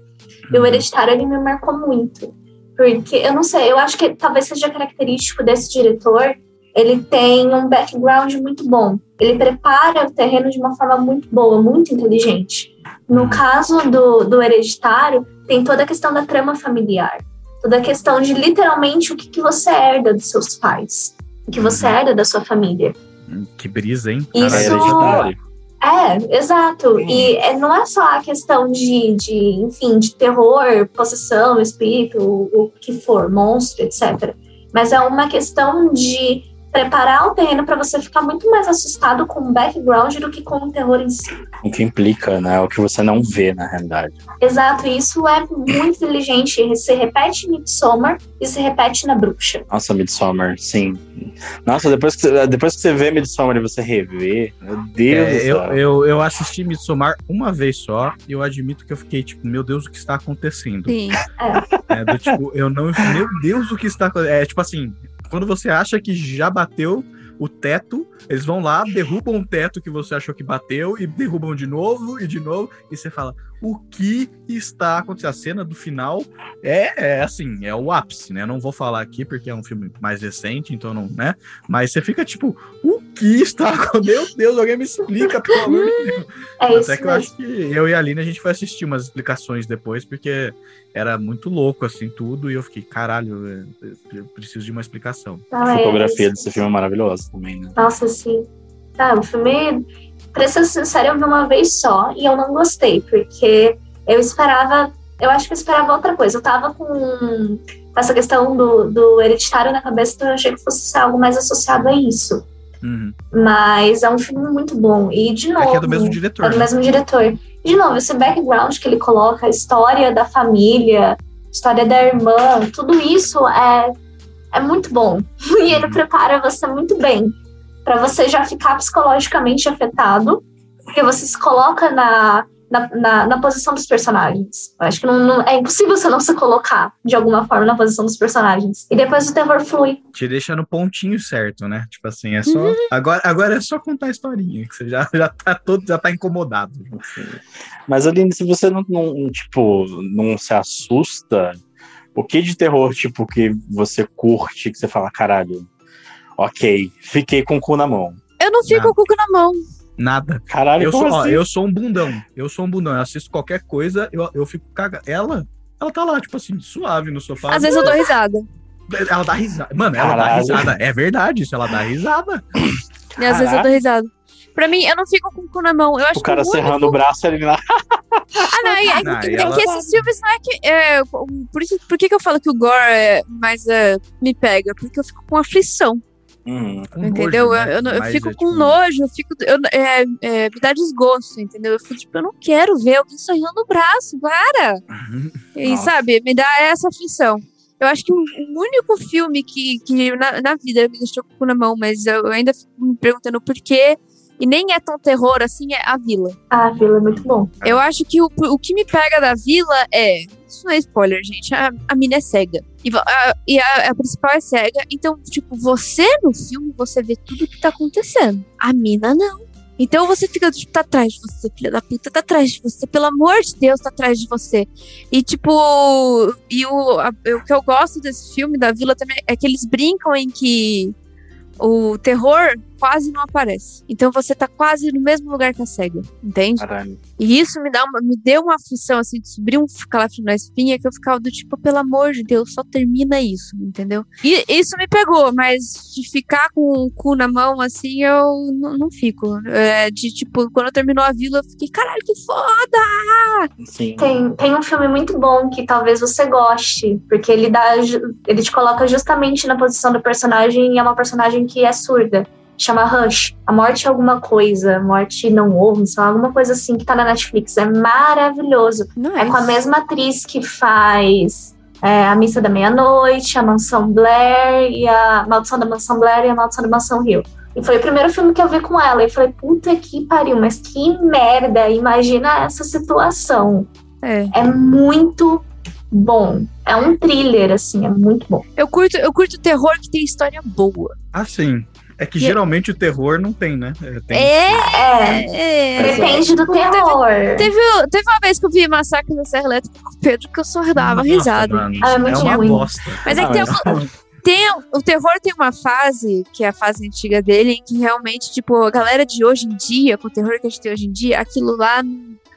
S4: E o Hereditário, ele me marcou muito, porque, eu não sei, eu acho que talvez seja característico desse diretor, ele tem um background muito bom, ele prepara o terreno de uma forma muito boa, muito inteligente. No caso do, do Hereditário, tem toda a questão da trama familiar, toda a questão de literalmente o que, que você herda dos seus pais o que você herda da sua família.
S1: Hum, Que brisa, hein?
S4: Isso-
S1: Caralho.
S2: hereditário.
S4: É, exato. E é, não é só a questão de, de, enfim, de terror, possessão, espírito, o, o que for, monstro, etc. Mas é uma questão de preparar o terreno para você ficar muito mais assustado com o background do que com o terror em si.
S2: O que implica, né? O que você não vê, na realidade.
S4: Exato, e isso é muito inteligente. Se repete em Midsommar e se repete na Bruxa.
S2: Nossa, Midsommar, sim. Nossa, depois que, você- depois que você vê Midsommar e você revê, meu Deus
S1: É,
S2: do
S1: eu,
S2: céu.
S1: eu, eu assisti Midsommar uma vez só e eu admito que eu fiquei tipo, meu Deus, o que está acontecendo?
S3: Sim.
S1: É, do tipo, eu não. Meu Deus, o que está acontecendo? É tipo assim, quando você acha que já bateu o teto, eles vão lá, derrubam o teto que você achou que bateu e derrubam de novo e de novo, e você fala, o que está acontecendo? A cena do final é, é assim, é o ápice, né? Não vou falar aqui porque é um filme mais recente, então não, né? Mas você fica tipo, o que está acontecendo? Meu Deus, alguém me explica, pelo amor de Deus.
S4: É isso
S1: Até que eu
S4: mesmo.
S1: acho que eu e a Aline a gente foi assistir umas explicações depois, porque era muito louco assim tudo, e eu fiquei, caralho, eu- eu preciso de uma explicação.
S4: Não,
S2: A
S4: é
S2: fotografia
S4: isso.
S2: desse filme é maravilhosa também, né?
S4: Nossa, sim. Ah, o filme, pra ser sincera, eu vi uma vez só e eu não gostei, porque eu esperava. Eu acho que eu esperava outra coisa. Eu tava com essa questão do, do hereditário na cabeça, então eu achei que fosse ser algo mais associado a isso.
S1: Uhum.
S4: Mas é um filme muito bom. E, de novo.
S1: É é do mesmo diretor.
S4: É do
S1: né?
S4: mesmo diretor. E, de novo, esse background que ele coloca, a história da família, história da irmã, tudo isso é, é muito bom. E ele prepara você muito bem para você já ficar psicologicamente afetado, porque você se coloca na, na, na, na posição dos personagens. Eu acho que não, não- é impossível você não se colocar de alguma forma na posição dos personagens. E depois o terror flui.
S1: Te deixa no pontinho certo, né? Tipo assim, é só.
S4: Uhum.
S1: Agora, agora é só contar a historinha, que você já, já tá todo, já tá incomodado.
S2: Mas, Aline, se você não, não, tipo, não se assusta, o que de terror, tipo, que você curte, que você fala, caralho, ok, fiquei com o cu na mão.
S3: Eu não fico
S1: Nada.
S3: com o cu na mão.
S1: Nada.
S2: Caralho,
S1: Eu sou, ó,
S2: assim?
S1: eu sou um bundão. Eu sou um bundão. Eu assisto qualquer coisa, eu, eu fico cagado. Ela, ela tá lá, tipo assim, suave no sofá.
S3: Às vezes eu dou risada.
S1: Ela dá risada. Mano, ela dá
S2: Caralho.
S1: risada. É verdade isso, ela dá risada.
S3: E às vezes eu dou risada. Pra mim, eu não fico com o cu na mão. Eu acho
S2: O cara
S3: que o
S2: serrando o braço ali na.
S3: Ah, não, é, é,
S1: Não,
S3: é
S1: e ela-
S3: que esses filmes não é que. É, por, isso, por que, que eu falo que o gore é mais é, me pega? Porque eu fico com aflição.
S2: Uhum.
S1: Com
S3: Entendeu?
S1: nojo, né?
S3: eu, eu, fico
S1: é,
S3: com
S1: tipo,
S3: nojo, eu fico. Eu, é, é, me dá desgosto, entendeu? Eu fico tipo, eu não quero ver alguém sorrindo no braço, para! E
S2: Nossa.
S3: sabe, me dá essa aflição. Eu acho que o, único filme que, que na, na vida me deixou com o cu na mão, mas eu ainda fico me perguntando por quê. E nem é tão terror assim, é A Vila.
S4: Ah, Vila é muito bom.
S3: Eu acho que o, o que me pega da Vila é. Isso não é spoiler, gente. A, a mina é cega. E, a, e a, a principal é cega. Então, tipo, você no filme, você vê tudo que tá acontecendo. A mina não. Então você fica, tipo, tá atrás de você, filha da puta, tá atrás de você, pelo amor de Deus, tá atrás de você. E, tipo, e o, a- o que eu gosto desse filme, da Vila, também, é que eles brincam em que o terror quase não aparece. Então você tá quase no mesmo lugar que a cega, entende?
S2: Caralho.
S3: E isso me dá uma, me deu uma aflição, assim, de subir um calafrio na espinha que eu ficava do tipo, pelo amor de Deus, só termina isso, entendeu? E isso me pegou, mas de ficar com o cu na mão, assim, eu não fico. É, de tipo, quando terminou a vila, eu fiquei, caralho, que foda!
S2: Sim.
S4: Tem, tem um filme muito bom que talvez você goste, porque ele dá, ele te coloca justamente na posição do personagem e é uma personagem que é surda. Chama Rush. A morte é alguma coisa, a morte não ouve, só alguma coisa assim que tá na Netflix. É maravilhoso.
S3: Não
S4: É com a mesma atriz que faz é, A Missa da Meia-Noite, A Mansão Blair e a Maldição da Mansão Blair e a Maldição da Mansão Hill. E foi o primeiro filme que eu vi com ela. E falei, puta que pariu, mas que merda! Imagina essa situação.
S3: É.
S4: É muito bom. É um thriller, assim, é muito bom.
S3: Eu curto, eu curto terror que tem história boa.
S1: Assim, é que
S3: E-
S1: geralmente o terror não tem, né? É, tem-
S4: É,
S3: É!
S4: depende do
S3: Teve-
S4: terror.
S3: Teve, teve uma vez que eu vi Massacre da Serra Elétrica com o Pedro que eu só dava
S1: Nossa,
S3: risada.
S1: mano,
S4: Ah, é muito
S1: uma
S4: ruim.
S1: bosta.
S3: Mas é
S2: Ah,
S3: que tem,
S2: mas-
S3: um- tem- o terror tem uma fase, que é a fase antiga dele, em que realmente, tipo, a galera de hoje em dia, com o terror que a gente tem hoje em dia, aquilo lá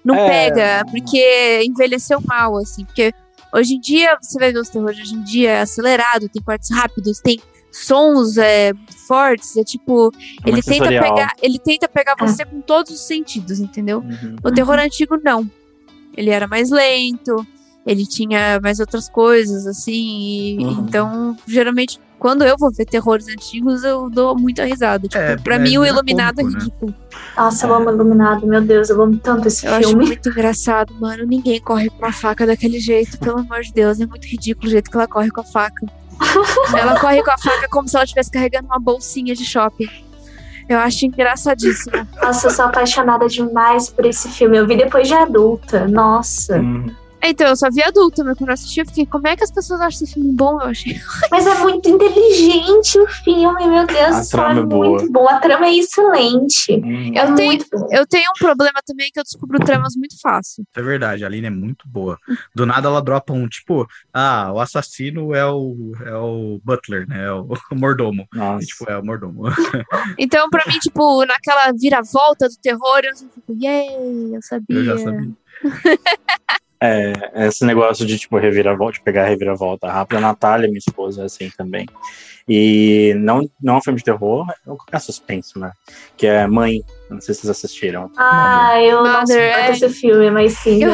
S3: não
S2: É.
S3: pega, porque envelheceu mal, assim. Porque hoje em dia, você vai ver os terrores de hoje em dia, é acelerado, tem cortes rápidos, tem sons é, fortes, é tipo,
S2: É
S3: ele tenta
S2: sensorial.
S3: pegar, ele tenta pegar você com todos os sentidos, entendeu?
S2: Uhum.
S3: O terror antigo, não. Ele era mais lento, ele tinha mais outras coisas, assim. e-
S2: Uhum.
S3: Então, geralmente, quando eu vou ver terrores antigos, eu dou muita risada. Tipo,
S1: É,
S3: pra
S1: é,
S3: mim, o Iluminado
S1: cômico,
S3: é
S1: né?
S3: ridículo.
S4: Nossa, eu amo Iluminado, meu Deus, eu amo tanto esse
S3: Eu acho
S4: filme.
S3: muito engraçado, mano. Ninguém corre com uma faca daquele jeito, pelo amor de Deus. É muito ridículo o jeito que ela corre com a faca. Ela corre com a faca como se ela estivesse carregando uma bolsinha de shopping. Eu acho engraçadíssimo.
S4: Nossa, eu sou apaixonada demais por esse filme. Eu vi depois de adulta. Nossa.
S2: Uhum.
S3: Então, eu só vi adulta, mas quando eu assisti, eu fiquei, como é que as pessoas acham esse filme bom? Eu achei.
S4: Mas é muito inteligente o filme, meu Deus.
S2: A
S4: é
S2: trama é boa.
S4: muito boa. A trama é excelente.
S2: Uhum.
S3: Eu
S4: é
S3: tenho-. Eu tenho um problema também que eu descubro tramas muito fácil.
S1: É verdade, a Aline é muito boa. Do nada ela dropa um, tipo, ah, o assassino é o, é o Butler, né? É o, mordomo.
S2: Nossa.
S1: E, tipo, é o mordomo.
S3: Então, pra mim, tipo, naquela viravolta do terror, eu fico, yay, eu sabia.
S1: Eu já sabia.
S2: É, esse negócio de, tipo, reviravolta, de pegar a reviravolta rápida. A Natália, minha esposa, é assim também. E não, não é um filme de terror, é suspense, né? Que é Mãe. Não sei se vocês assistiram.
S4: Ah, eu não
S3: Mother,
S4: suporto
S3: é.
S4: esse filme, mas sim,
S3: Eu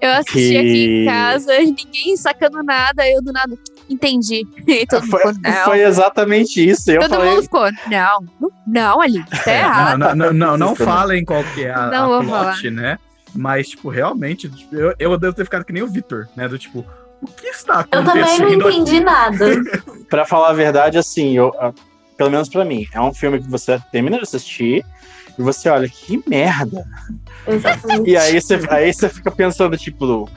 S4: eu
S3: assisti aqui
S2: Que-
S3: em casa, ninguém sacando nada, eu do nada, entendi. E todo mundo
S2: Foi,
S3: ficou, não.
S2: foi exatamente isso. Eu
S3: todo
S2: falei,
S3: mundo ficou, não, não, não, ali, tá errado.
S1: Não, não, não, não
S2: Vocês
S1: falem qual que é a,
S3: Não
S1: a
S3: vou
S1: plot, né? Mas, tipo, realmente, eu, eu devo ter ficado que nem o Victor, né? Do tipo, o que está
S4: Eu também
S1: acontecendo
S4: não
S1: aqui?
S4: entendi nada.
S2: Pra falar a verdade, assim, eu, ah, pelo menos pra mim, é um filme que você termina de assistir e você olha, que merda.
S4: Exatamente.
S2: E aí você, aí você fica pensando, tipo,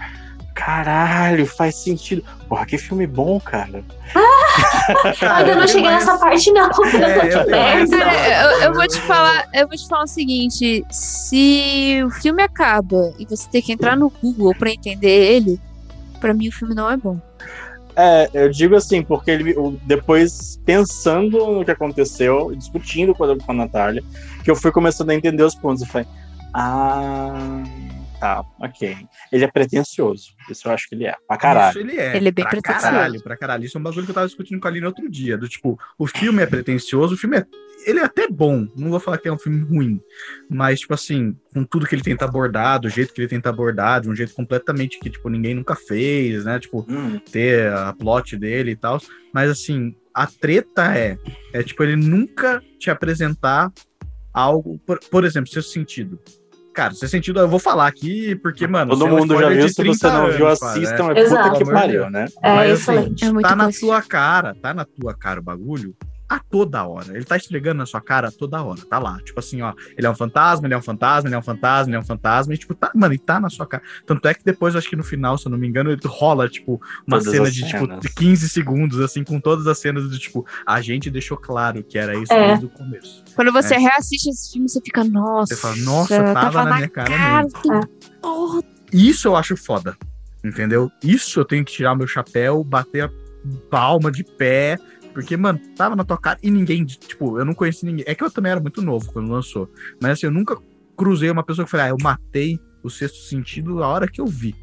S2: caralho, faz sentido. Porra, que filme bom, cara.
S4: Ainda não cheguei nessa parte, não.
S1: É, eu
S4: Merda.
S3: Eu, eu vou te falar, eu vou te falar o seguinte: se o filme acaba e você tem que entrar no Google pra entender ele, pra mim o filme não é bom.
S2: É, eu digo assim, porque ele, depois, pensando no que aconteceu, discutindo com a, com a Natália, que eu fui começando a entender os pontos. Eu falei, ah, tá, ok. Ele é pretencioso. Isso eu acho que ele é. Pra caralho.
S1: Isso ele é.
S3: Ele é bem
S1: pra
S3: pretencioso.
S1: caralho, pra caralho. Isso é um bagulho que eu tava discutindo com a Aline outro dia. Do tipo, o filme é pretencioso, o filme é. ele é até bom, não vou falar que é um filme ruim, mas, tipo assim, com tudo que ele tenta abordar, do jeito que ele tenta abordar, de um jeito completamente que, tipo, ninguém nunca fez, né? Tipo,
S2: Hum,
S1: ter a plot dele e tal. Mas assim, a treta é, é tipo, ele nunca te apresentar algo, por, por exemplo, seu sentido. Cara, seu sentido eu vou falar aqui, porque, mano.
S2: todo
S1: é
S2: mundo já viu, se você
S1: 30
S2: não viu,
S1: anos,
S2: assistam, é
S4: Exato.
S2: puta que pariu, né?
S4: É
S1: Mas assim.
S3: É muito
S1: tá na tua cara, tá na tua cara o bagulho a toda hora. Ele tá esfregando na sua cara a toda hora, tá lá. Tipo assim, ó, ele é um fantasma, ele é um fantasma, ele é um fantasma, ele é um fantasma, e tipo, tá, mano, ele tá na sua cara. Tanto é que depois, acho que no final, se eu não me engano, ele rola, tipo, uma
S2: Todas
S1: cena de,
S2: cenas.
S1: tipo, 15 segundos, assim, com todas as cenas do tipo, a gente deixou claro que era isso
S4: É.
S1: desde o começo.
S3: Quando você
S1: É.
S3: reassiste esse filme, você fica, nossa.
S1: Você fala, nossa, tava na minha cara mesmo.
S3: que
S4: É.
S3: porra.
S1: Isso eu acho foda. Entendeu? Isso eu tenho que tirar meu chapéu, bater a palma de pé. Porque, mano, tava na tua cara e ninguém, tipo, eu não conheci ninguém. É que eu também era muito novo quando lançou. Mas assim, eu nunca cruzei uma pessoa que falei, ah, eu matei o sexto sentido a hora que eu vi.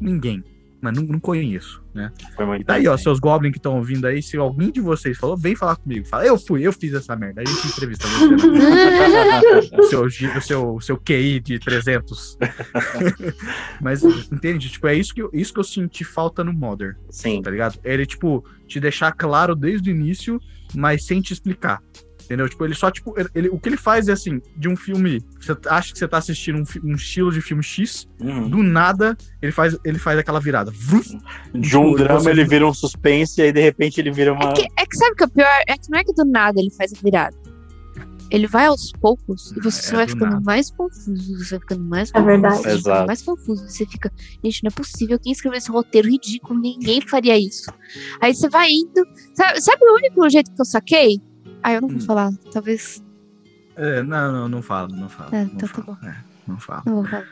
S1: Ninguém. Mas não, não conheço, né?
S2: Foi muito
S1: E daí, ó,
S2: bem.
S1: seus goblins que estão ouvindo aí, se alguém de vocês falou, vem falar comigo. Fala, eu fui, eu fiz essa merda. A gente entrevista você, né? o seu, o seu, o seu QI de 300. Mas, entende? Tipo, é isso que, eu, isso que eu senti falta no Modern,
S2: Sim.
S1: tá ligado? Ele, tipo, te deixar claro desde o início, mas sem te explicar. Entendeu? Tipo, ele só, tipo, ele, o que ele faz é assim, de um filme. Você acha que você tá assistindo um, um estilo de filme X,
S2: Uhum.
S1: do nada, ele faz, ele faz aquela virada. Vruf!
S2: De um
S1: Tipo,
S2: drama
S1: você-
S2: ele vira um suspense e aí de repente ele vira uma.
S3: É que, é que sabe o que é pior? É que não é que do nada ele faz a virada. Ele vai aos poucos e você
S1: É,
S3: só vai
S1: do
S3: ficando
S1: nada.
S3: mais confuso, você vai ficando mais
S4: É
S3: confuso,
S4: verdade.
S3: você vai ficando
S2: Exato.
S3: mais confuso. Você fica, gente, não é possível. Quem escreveu esse roteiro ridículo? Ninguém faria isso. Aí você vai indo. Sabe, sabe o único jeito que eu saquei? Ah, eu não vou
S1: Hum.
S3: falar. Talvez.
S1: É, não, não, não fala, não fala.
S3: É,
S1: não
S3: então tá
S1: fala, é, não
S3: falar.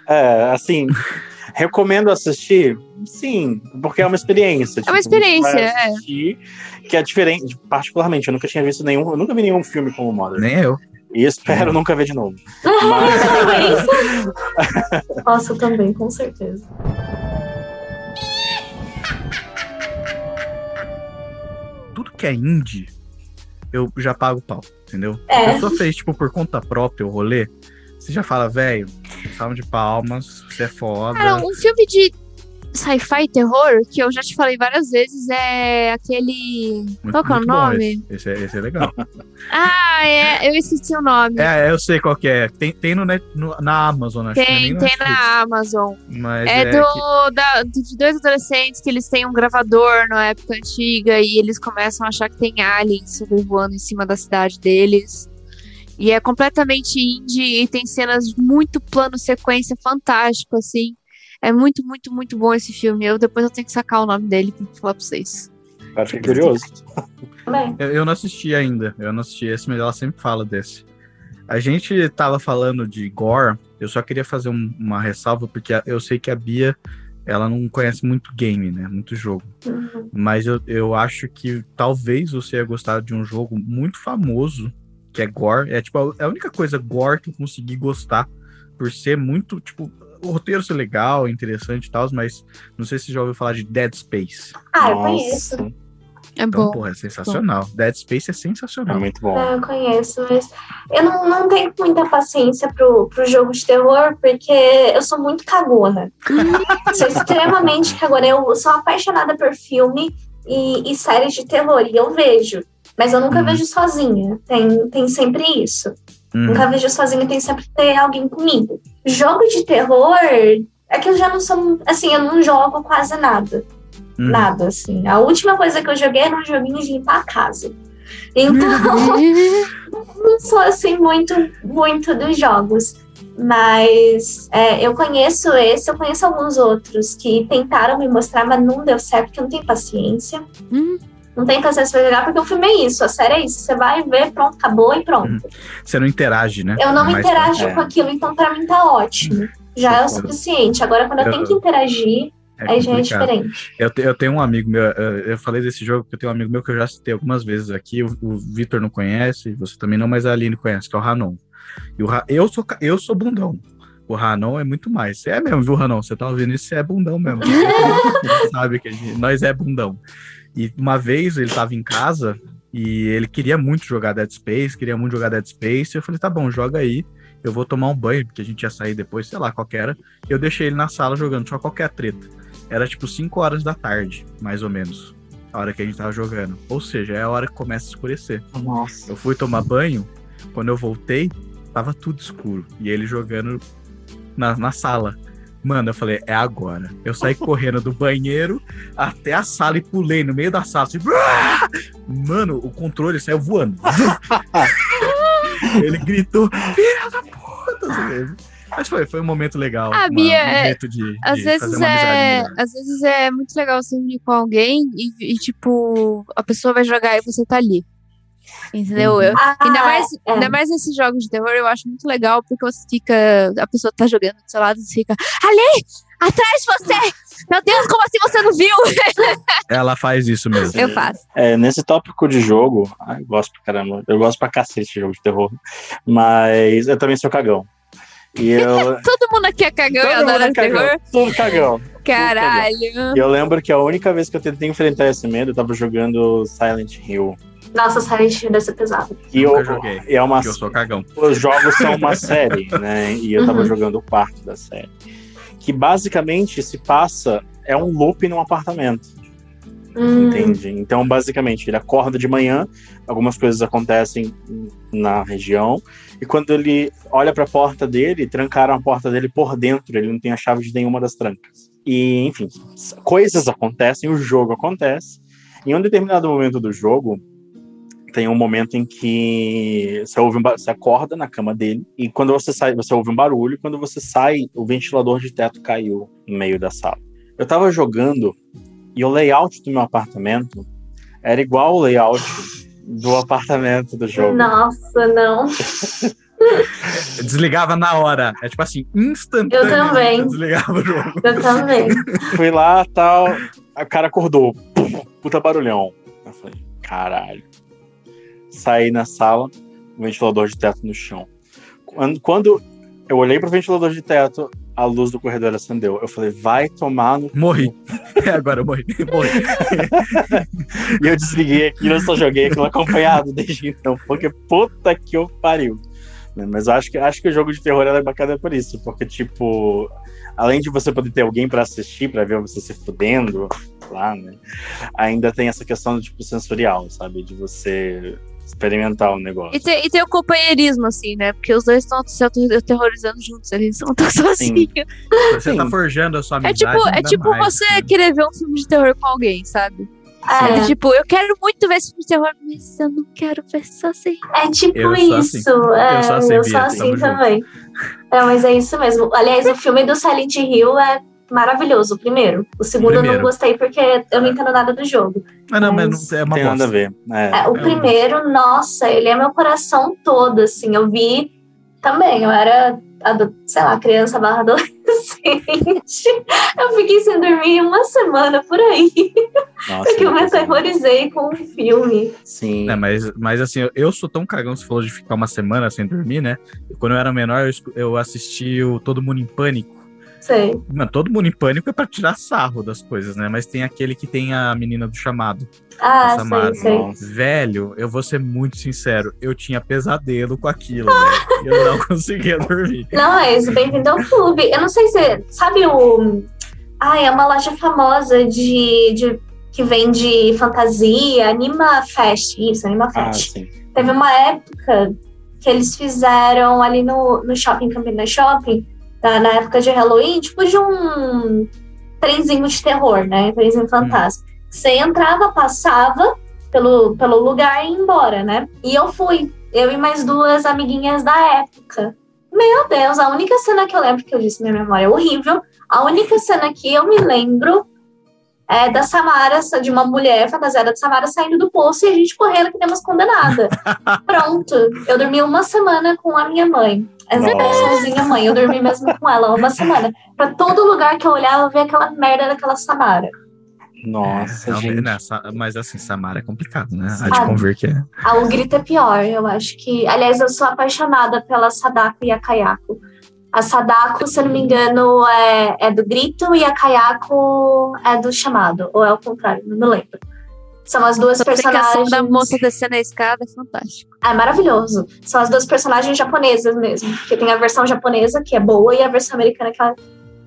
S2: É, assim, recomendo assistir? Sim, porque é uma experiência.
S3: É uma
S2: tipo, você vai
S3: experiência, é.
S2: Que é diferente, particularmente, eu nunca tinha visto nenhum, eu nunca vi nenhum filme como Modern.
S1: Nem eu.
S2: E espero nunca ver de novo.
S4: Nossa, eu também, com certeza.
S1: Tudo que é indie, eu já pago pau, entendeu?
S4: É.
S1: A pessoa fez, tipo, por conta própria o rolê, você já fala, velho, salve de palmas, você é foda.
S3: Cara, um filme de sci-fi terror, que eu já te falei várias vezes, é aquele.
S1: Muito-
S3: qual que é o
S1: bom
S3: nome?
S1: Esse, esse é, esse é legal.
S3: Ah, é. Eu esqueci o nome.
S1: é, eu sei qual que é. Tem, tem no, net- no- na Amazon, acho é
S3: Tem, tem na Amazon.
S1: Mas
S3: É,
S1: é,
S3: do,
S1: que-
S3: da, de dois adolescentes que eles têm um gravador na época antiga e eles começam a achar que tem aliens sobrevoando em cima da cidade deles. E é completamente indie e tem cenas muito plano sequência fantástico, assim. É muito, muito, muito bom esse filme. Eu depois eu tenho que sacar o nome dele pra falar pra vocês.
S2: Agora fiquei curioso.
S4: Também.
S1: Eu, eu não assisti ainda. Eu não assisti esse, mas ela sempre fala desse. A gente tava falando de gore. Eu só queria fazer um- uma ressalva, porque eu sei que a Bia ela não conhece muito game, né? Muito jogo.
S4: Uhum.
S1: Mas eu, eu acho que talvez você ia gostar de um jogo muito famoso, que é gore. É tipo, a- é a única coisa gore que eu consegui gostar, por ser muito, tipo, o roteiro ser legal, interessante e tal, mas não sei se você já ouviu falar de Dead Space.
S4: Ah, eu conheço.
S3: É
S1: Então,
S3: bom.
S1: porra, é sensacional. Dead Space é
S2: É
S1: sensacional.
S2: muito bom.
S4: É, eu conheço, mas eu não, não tenho muita paciência pro, pro jogo de terror, porque eu sou muito cagona. sou extremamente cagona. Eu sou apaixonada por filme e, e séries de terror, e eu vejo. Mas eu nunca
S1: Uhum.
S4: vejo sozinha. Tem, tem sempre isso.
S1: Uhum.
S4: Nunca vejo sozinha, tem sempre que ter alguém comigo. Jogo de terror é que eu já não sou. Assim, eu não jogo quase nada.
S1: Uhum.
S4: Nada, assim. A última coisa que eu joguei era um joguinho de limpar a casa. Então, não sou assim muito, muito dos jogos. Mas é, eu conheço esse, eu conheço alguns outros que tentaram me mostrar, mas não deu certo, porque eu não tenho paciência.
S3: Hum.
S4: Não tenho paciência pra jogar, porque o filme é isso, a série é isso. Você vai ver, pronto, acabou e pronto.
S1: Você não interage, né?
S4: Eu não
S1: É
S4: interajo com aquilo, então pra mim tá ótimo. Já é o suficiente. Agora, quando eu,
S1: eu-
S4: tenho que interagir,
S1: É
S4: aí já é diferente.
S1: Eu, eu tenho um amigo meu, eu falei desse jogo porque eu tenho um amigo meu que eu já citei algumas vezes aqui, o, o Vitor não conhece, você também não, mas a Aline conhece, que é o Ranon. E o eu, sou, eu sou bundão. O Ranon é muito mais. Você é mesmo, viu, Ranon? Você tá ouvindo isso, você é bundão mesmo. Você sabe que gente- nós é bundão. E uma vez ele tava em casa E ele queria muito jogar Dead Space, queria muito jogar Dead Space. Eu falei, tá bom, joga aí. Eu vou tomar um banho, porque a gente ia sair depois, sei lá, qual que era. Eu deixei ele na sala jogando só qualquer treta. Era tipo 5 horas da tarde, mais ou menos. A hora que a gente tava jogando. Ou seja, é a hora que começa a escurecer.
S2: Nossa.
S1: Eu fui tomar banho, quando eu voltei, tava tudo escuro. E ele jogando na, na sala. Mano, eu falei, é agora. Eu saí correndo do banheiro até a sala e pulei no meio da sala. Assim! Mano, o controle saiu voando. ele gritou, filha da puta! assim, Mas foi, foi um momento legal.
S3: Ah, Bia,
S1: um
S3: é-
S1: momento de, de
S3: Às vezes é. Às vezes é muito legal você unir com alguém e, e, tipo, a pessoa vai jogar e você tá ali. Entendeu? Eu-
S4: Ah,
S3: ainda, mais,
S4: é.
S3: ainda mais nesses jogos de terror, eu acho muito legal, porque você fica. A pessoa tá jogando do seu lado e fica. Ali! Atrás de você! Meu Deus, como assim você não viu?
S1: Ela faz isso mesmo.
S3: Eu faço.
S2: É, nesse tópico de jogo, ai, eu gosto pra caramba. Eu gosto pra cacete de jogo de terror. Mas eu também sou cagão. E eu.
S3: Todo mundo aqui é cagão e
S2: Todo mundo
S3: adora
S2: é cagão.
S3: terror.
S2: Tudo cagão.
S3: Caralho.
S2: E eu lembro que a única vez que eu tentei enfrentar esse medo, eu tava jogando Silent Hill.
S4: Nossa, Silent Hill deve ser pesado.
S2: E
S1: Nunca
S2: eu,
S1: joguei,
S2: e é uma,
S1: eu sou cagão.
S2: os jogos são uma série, né? E eu tava
S4: Uhum.
S2: jogando o quarto da série. Que basicamente se passa. É um loop num apartamento.
S4: Hum,
S2: Entende? Então, basicamente, ele acorda de manhã, algumas coisas acontecem na região, e quando ele olha para a porta dele, trancaram a porta dele por dentro, ele não tem a chave de nenhuma das trancas. E, enfim, coisas acontecem, o jogo acontece. Em um determinado momento do jogo, tem um momento em que você, ouve um você acorda na cama dele, e quando você sai, você ouve um barulho, e quando você sai, o ventilador de teto caiu no meio da sala. Eu tava jogando e o layout do meu apartamento era igual ao layout do apartamento do jogo.
S4: Nossa, não.
S1: Desligava na hora. É tipo assim, instantâneo.
S4: Eu também.
S1: Desligava o jogo.
S4: Eu também.
S2: Fui lá, tal, a cara acordou. Puta barulhão. Eu falei, caralho. Saí na sala, o ventilador de teto no chão. Quando, eu olhei pro ventilador de teto, a luz do corredor acendeu. Eu falei, vai tomar no.
S1: Morri. Agora eu morri. morri.
S2: E eu desliguei aquilo, eu só joguei aquilo acompanhado desde então. Porque puta que eu pariu. Mas eu acho que, acho que o jogo de terror é bacana por isso. Porque, tipo, além de você poder ter alguém pra assistir, pra ver você se fudendo lá, né? Ainda tem essa questão do tipo sensorial, sabe? De você experimentar o negócio.
S3: E tem, e tem o companheirismo, assim, né? Porque os dois estão se aterrorizando juntos, eles não estão sozinhos.
S1: Você
S2: Sim.
S1: tá forjando a sua
S3: É
S1: amizade.
S3: tipo, é tipo
S1: mais,
S3: você
S1: né?
S3: querer ver um filme de terror com alguém, sabe?
S4: É,
S3: Tipo, eu quero muito ver esse filme de terror, mas eu não quero ver sozinho.
S4: é tipo
S1: Eu sou assim.
S4: isso. É,
S1: Eu sou assim, Bia,
S4: assim
S1: tamo junto.
S4: também. É, mas é isso mesmo. Aliás, o filme do Silent Hill é maravilhoso, o primeiro. O segundo eu
S1: Primeiro.
S4: não gostei porque eu não entendo nada do jogo.
S1: Ah, não, mas
S4: Mas
S1: não é uma
S2: tem nada a ver. É.
S4: É, o
S1: É.
S4: primeiro, nossa, ele é meu coração todo, assim. Eu vi também, eu era, sei lá, criança barra adolescente. Eu fiquei sem dormir uma semana por aí,
S2: Nossa,
S4: porque eu me aterrorizei com o filme.
S2: Sim.
S1: É, mas, mas assim, eu- eu sou tão cagão, você falou de ficar uma semana sem dormir, né? Quando eu era menor, eu, eu assisti o Todo Mundo em Pânico.
S4: Sei.
S1: Mano, Todo Mundo em Pânico é pra tirar sarro das coisas, né? Mas tem aquele que tem a menina do chamado.
S4: Ah,
S1: Samara.
S4: sei, sei.
S1: Velho, eu vou ser muito sincero, eu tinha pesadelo com aquilo, velho. Eu não conseguia dormir.
S4: Não, é isso, bem-vindo ao clube. Eu não sei se. Sabe o. Ah, é uma loja famosa de. de que vende fantasia, Anima Fest. Isso, Anima
S2: Ah,
S4: Fest.
S2: sim.
S4: Teve uma época que eles fizeram ali no, no shopping, Campinas Shopping, na, na época de Halloween, tipo de um trenzinho de terror, né? Trenzinho fantasma. Você entrava, passava pelo, pelo lugar e ia embora, né? E eu fui. Eu e mais duas amiguinhas da época. Meu Deus, a única cena que eu lembro, que eu disse minha memória é horrível, a única cena que eu me lembro é da Samara, de uma mulher fantasiada de Samara saindo do poço e a gente correndo que demos condenada. Pronto, eu dormi uma semana com a minha mãe. Essa
S2: Nossa.
S4: sozinha mãe, eu dormi mesmo com ela uma semana. Pra todo lugar que eu olhava, eu via aquela merda daquela Samara.
S2: Nossa,
S1: É,
S2: gente.
S1: né, mas assim, Samara é complicado, né? Há
S4: Ah.
S1: de convir que é.
S4: Ah, o grito é pior, eu acho que. Aliás, eu sou apaixonada pela Sadako e a Kayako. A Sadako, se eu não me engano, é, é do grito e a Kayako é do chamado. Ou é o contrário, não me lembro. São as duas
S3: A explicação
S4: personagens.
S3: da moça descendo a escada é fantástico.
S4: É maravilhoso. São as duas personagens japonesas mesmo. Porque tem a versão japonesa, que é boa, e a versão americana, que, ela-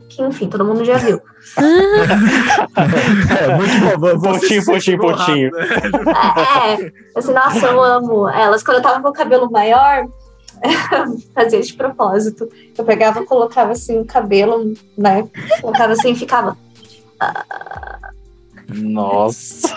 S4: que enfim, todo mundo já viu.
S1: É, muito bom.
S2: Pontinho, pontinho, pontinho.
S4: É, é. assim, nossa, eu amo elas. Quando eu tava com o cabelo maior, fazia de propósito. Eu pegava, colocava assim o cabelo, né? Colocava assim e ficava.
S2: Nossa.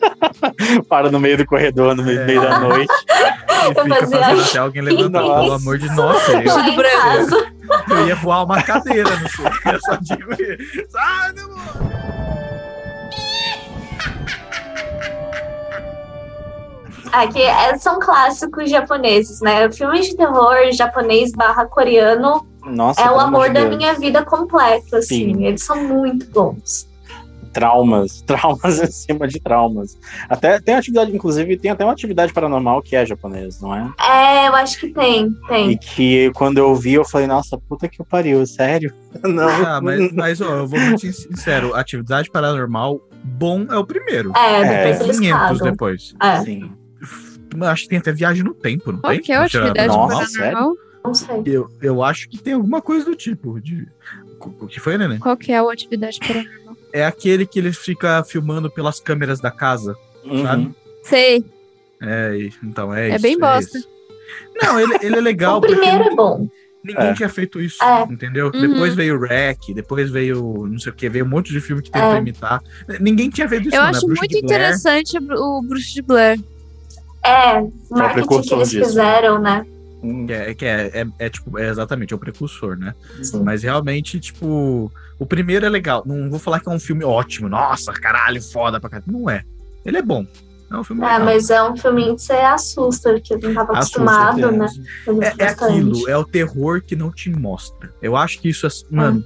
S2: Para no meio do corredor, no meio,
S1: É.
S2: meio da noite.
S1: E fica
S4: fazia-
S1: fazendo até alguém levantar. Pelo amor de nossa, eu,
S4: casa.
S1: eu ia voar uma cadeira, não sei. Eu só digo isso. Sai, demônio!
S4: Aqui é, são clássicos japoneses, né? Filmes de terror japonês barra coreano
S2: Nossa,
S4: é o amor
S2: de
S4: da minha vida completo, assim.
S2: Sim.
S4: Eles são muito bons.
S2: Traumas, traumas em cima de traumas. Até tem atividade, inclusive, tem até uma atividade paranormal que é japonês, não é?
S4: É, eu acho que tem,
S2: E
S4: tem.
S2: que quando eu vi, eu falei, nossa, puta que pariu, sério? Não.
S1: Ah, mas, mas ó, eu vou muito sin- sincero. Atividade paranormal, bom é o primeiro.
S4: É,
S2: É.
S4: depois
S1: Tem
S4: eles
S1: 500
S4: casam.
S1: depois.
S4: É,
S2: Sim.
S1: Acho que tem até viagem no tempo, não
S3: Qual
S1: tem?
S3: que é a atividade
S2: Nossa,
S3: paranormal?
S4: não sei.
S1: Eu, eu acho que tem alguma coisa do tipo. De... O que foi, Nenê?
S3: Qual que é a atividade paranormal?
S1: É aquele que ele fica filmando pelas câmeras da casa, sabe?
S2: Uhum.
S3: Sei.
S1: É, então é,
S3: É
S1: isso.
S3: bem bosta.
S1: isso. Não, ele, ele é legal
S4: o
S1: porque
S4: primeiro é bom.
S1: ninguém
S2: É.
S1: tinha feito isso,
S4: É.
S1: entendeu?
S3: Uhum.
S1: Depois veio o Rec, depois veio não sei o que, veio um monte de filme que tentou
S4: É.
S1: imitar. Ninguém tinha feito isso,
S3: Eu
S1: não,
S3: acho
S1: né?
S3: Muito
S1: Blair,
S3: interessante o Bru- o Bruxo de Blair.
S4: É, o marketing que
S2: precursor
S4: eles
S2: disso.
S4: fizeram, né?
S1: Que é, que é, é, é, tipo, é exatamente, é o precursor, né?
S4: Sim.
S1: Mas realmente, tipo, o primeiro é legal. Não vou falar que é um filme ótimo, nossa, caralho, foda pra caralho. Não é. Ele é bom. É um filme
S4: É,
S1: legal.
S4: mas é um filminho que você assusta, porque eu não tava
S1: Assusta,
S4: acostumado,
S1: é.
S4: né?
S1: É, é aquilo, é o terror que não te mostra. Eu acho que isso é. Mano,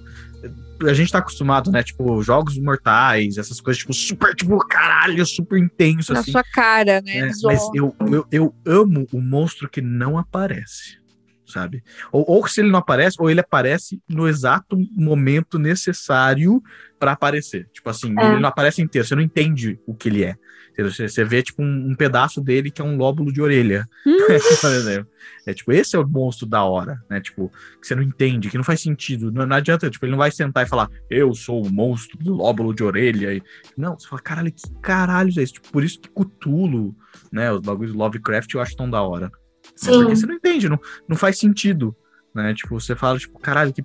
S1: a gente tá acostumado, né? Tipo, jogos mortais, essas coisas, tipo, super, tipo, caralho, super intenso,
S3: Na
S1: assim.
S3: sua cara, né?
S1: É, mas eu, eu, eu amo o monstro que não aparece, sabe? Ou, ou se ele não aparece, ou ele aparece no exato momento necessário pra aparecer. Tipo assim,
S4: É.
S1: ele não aparece inteiro, você não entende o que ele é. Você, vê, tipo, um, um pedaço dele que é um lóbulo de orelha,
S3: Hum.
S1: por exemplo. É tipo, esse é o monstro da hora, né? Tipo, que você não entende, que não faz sentido. Não, não adianta, tipo, ele não vai sentar e falar, eu sou o monstro do lóbulo de orelha. E... Não, você fala, caralho, que caralho é isso? Tipo, por isso que Cthulhu, né? Os bagulhos do Lovecraft eu acho tão da hora. Né?
S4: Sim.
S1: Porque você não entende, não, não faz sentido. Né? Tipo, você fala, tipo, caralho, que.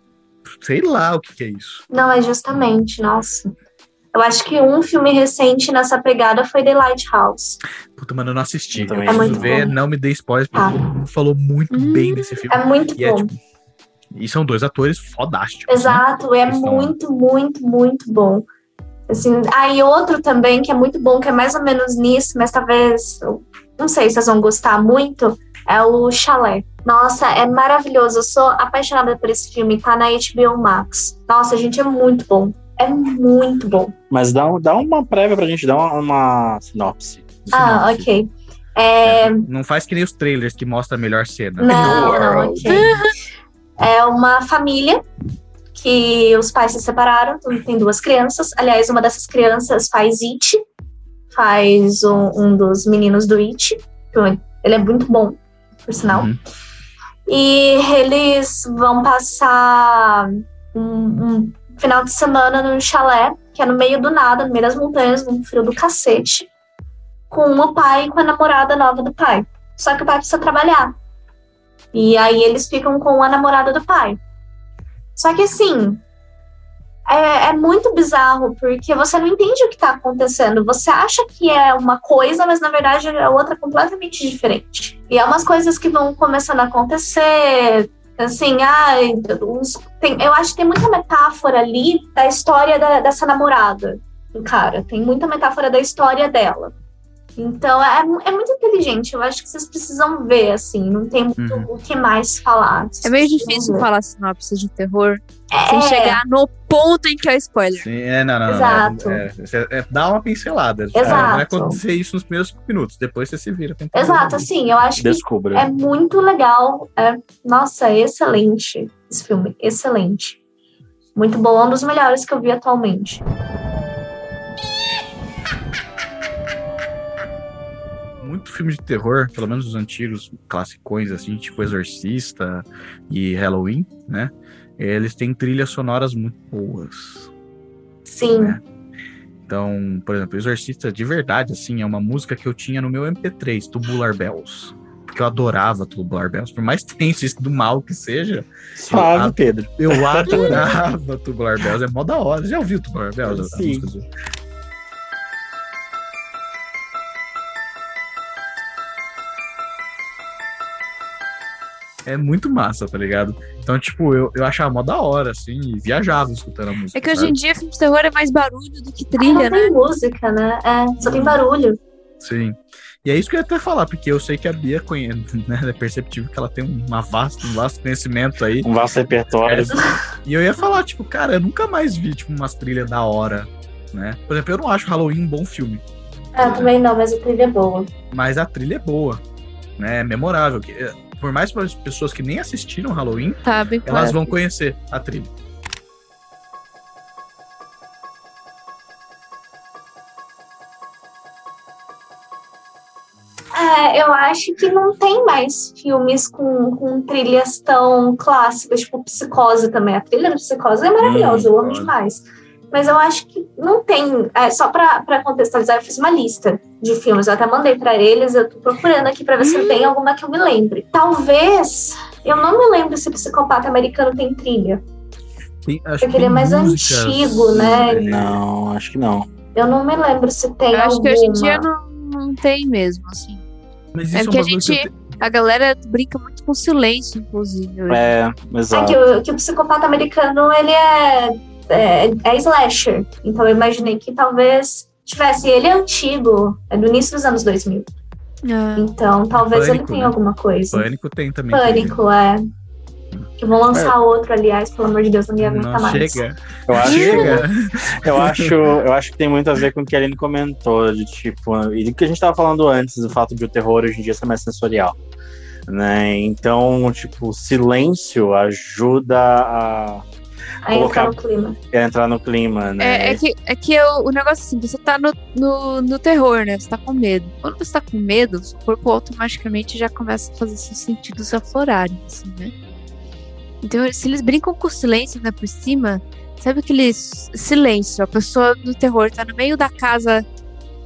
S1: Sei lá o que, que é isso.
S4: Não, é justamente, nossa. Eu acho que um filme recente nessa pegada foi The Lighthouse.
S1: Puta, mano, eu não assisti.
S2: Eu também
S4: É muito
S1: ver,
S4: bom.
S1: não me dê spoilers, porque
S4: Ah.
S1: todo mundo falou muito
S3: Hum.
S1: bem desse filme.
S4: É muito
S1: E é
S4: bom.
S1: tipo. E são dois atores fodásticos. né?
S4: Exato, é
S1: Eles estão-
S4: muito, muito, muito bom. Assim, ah, e outro também que é muito bom, que é mais ou menos nisso, mas talvez, não sei se vocês vão gostar muito, é o Chalé. Nossa, é maravilhoso. Eu sou apaixonada por esse filme, tá na HBO Max. Nossa, gente, é muito bom. É muito bom.
S2: Mas dá, um- dá uma prévia pra gente, dá uma, uma sinopse.
S4: Ah,
S1: Sinopse.
S4: ok. É,
S1: É, Não faz que nem os trailers que mostram a melhor cena.
S4: Não, não, ok. É uma família que os pais se separaram, então tem duas crianças. Aliás, uma dessas crianças faz It, faz um, um dos meninos do It. Ele é muito bom, por sinal.
S1: Uhum.
S4: E eles vão passar um, um final de semana num chalé, que é no meio do nada, no meio das montanhas, num frio do cacete, com o pai e com a namorada nova do pai. Só que o pai precisa trabalhar. E aí eles ficam com a namorada do pai. Só que assim, é, é muito bizarro, porque você não entende o que tá acontecendo. Você acha que é uma coisa, mas na verdade é outra completamente diferente. E é umas coisas que vão começando a acontecer. Assim, ai, tem- eu acho que tem muita metáfora ali da história da- dessa namorada cara. Tem muita metáfora da história dela. Então é, mu- é muito inteligente. Eu acho que vocês precisam ver, assim. Não tem muito
S1: Uhum.
S4: o que mais falar. Vocês
S3: É meio difícil
S4: ver.
S3: falar sinopse de terror
S4: É,
S3: sem chegar no ponto em que é spoiler.
S1: Sim, é, não, não, não.
S4: Exato.
S1: É, é, é, dá uma pincelada.
S4: Exato.
S1: Vai acontecer isso nos primeiros minutos. Depois você se vira.
S4: Exato, assim, eu acho que
S2: Descubra.
S4: é muito legal. É, nossa, é excelente esse filme. Excelente. Muito bom, é um dos melhores que eu vi atualmente.
S1: Muito filme de terror, pelo menos os antigos classicões, assim, tipo Exorcista e Halloween, né? Eles têm trilhas sonoras muito boas.
S4: Sim.
S1: É. Então, por exemplo, Exorcista de verdade, assim, é uma música que eu tinha no meu MP3, Tubular Bells. Porque eu adorava Tubular Bells. Por mais tenso isso do mal que seja,
S2: Suave,
S1: Ah,
S2: Pedro.
S1: eu adorava Tubular Bells. É mó da hora. Já ouviu Tubular Bells?
S2: Sim.
S1: É muito massa, tá ligado? Então, tipo, eu, eu achava mó da hora, assim, e viajava escutando a música.
S3: É que hoje
S1: sabe?
S3: em dia filme de terror é mais barulho do que
S4: Não
S3: trilha, né?
S4: tem música, né? É, só tem barulho.
S1: Sim. E é isso que eu ia até falar, porque eu sei que a Bia conhece, né? É perceptível que ela tem uma vasta, um vasto conhecimento aí.
S2: Um vasto repertório.
S1: E eu ia falar, tipo, cara, eu nunca mais vi, tipo, umas trilhas da hora, né? Por exemplo, eu não acho Halloween um bom filme,
S4: Ah, também não, mas a trilha é boa.
S1: mas a trilha é boa, né? É memorável. Que, por mais para as pessoas que nem assistiram Halloween,
S3: Sabe?
S1: elas vão conhecer a trilha.
S4: É, eu acho que não tem mais filmes com, com trilhas tão clássicas, tipo Psicose também. A trilha do Psicose é maravilhosa,
S2: Hum,
S4: eu amo
S1: olha.
S4: demais. Mas eu acho que não tem. é, só pra, pra contextualizar, eu fiz uma lista de filmes. Eu até mandei pra eles, eu tô procurando aqui pra ver se tem alguma que eu me lembre. Talvez. Eu não me lembro se Psicopata Americano tem trilha.
S1: Tem, acho
S4: Porque ele é mais
S1: músicas,
S4: antigo, né?
S1: é,
S2: Não, acho que não.
S4: Eu não me lembro se tem
S3: Eu acho
S4: alguma.
S3: que hoje em dia não, não tem mesmo, assim.
S1: Mas
S3: É
S1: isso
S3: que
S1: um
S3: a gente.
S1: te-
S3: A galera brinca muito com silêncio, inclusive.
S2: É,
S4: É
S2: exato.
S4: que o, que o psicopata americano, ele é, é, é slasher. Então eu imaginei que talvez tivesse. Ele é antigo, é do início dos anos 2000.
S3: Ah,
S4: Então talvez ele
S1: Pânico,
S4: tenha
S1: né?
S4: alguma coisa.
S1: Pânico tem também.
S4: Pânico, é. Que vão lançar outro, aliás, pelo amor de Deus, não ia aguentar mais.
S1: chega.
S2: Eu acho,
S1: Chega.
S2: eu, acho, eu acho que tem muito a ver com o que a Aline comentou, de tipo, e do que a gente tava falando antes, do fato de o terror hoje em dia ser mais sensorial. Né? Então, tipo, silêncio ajuda a,
S4: Aí
S2: Colocar-
S4: entra no clima.
S2: entrar no clima, né?
S3: É, é que, é que eu- o negócio assim, você tá no, no, no terror, né? Você tá com medo. Quando você tá com medo, seu corpo automaticamente já começa a fazer seus sentidos aflorarem, assim, né? Então, se eles brincam com o silêncio ainda por cima, sabe aquele silêncio? A pessoa no terror tá no meio da casa,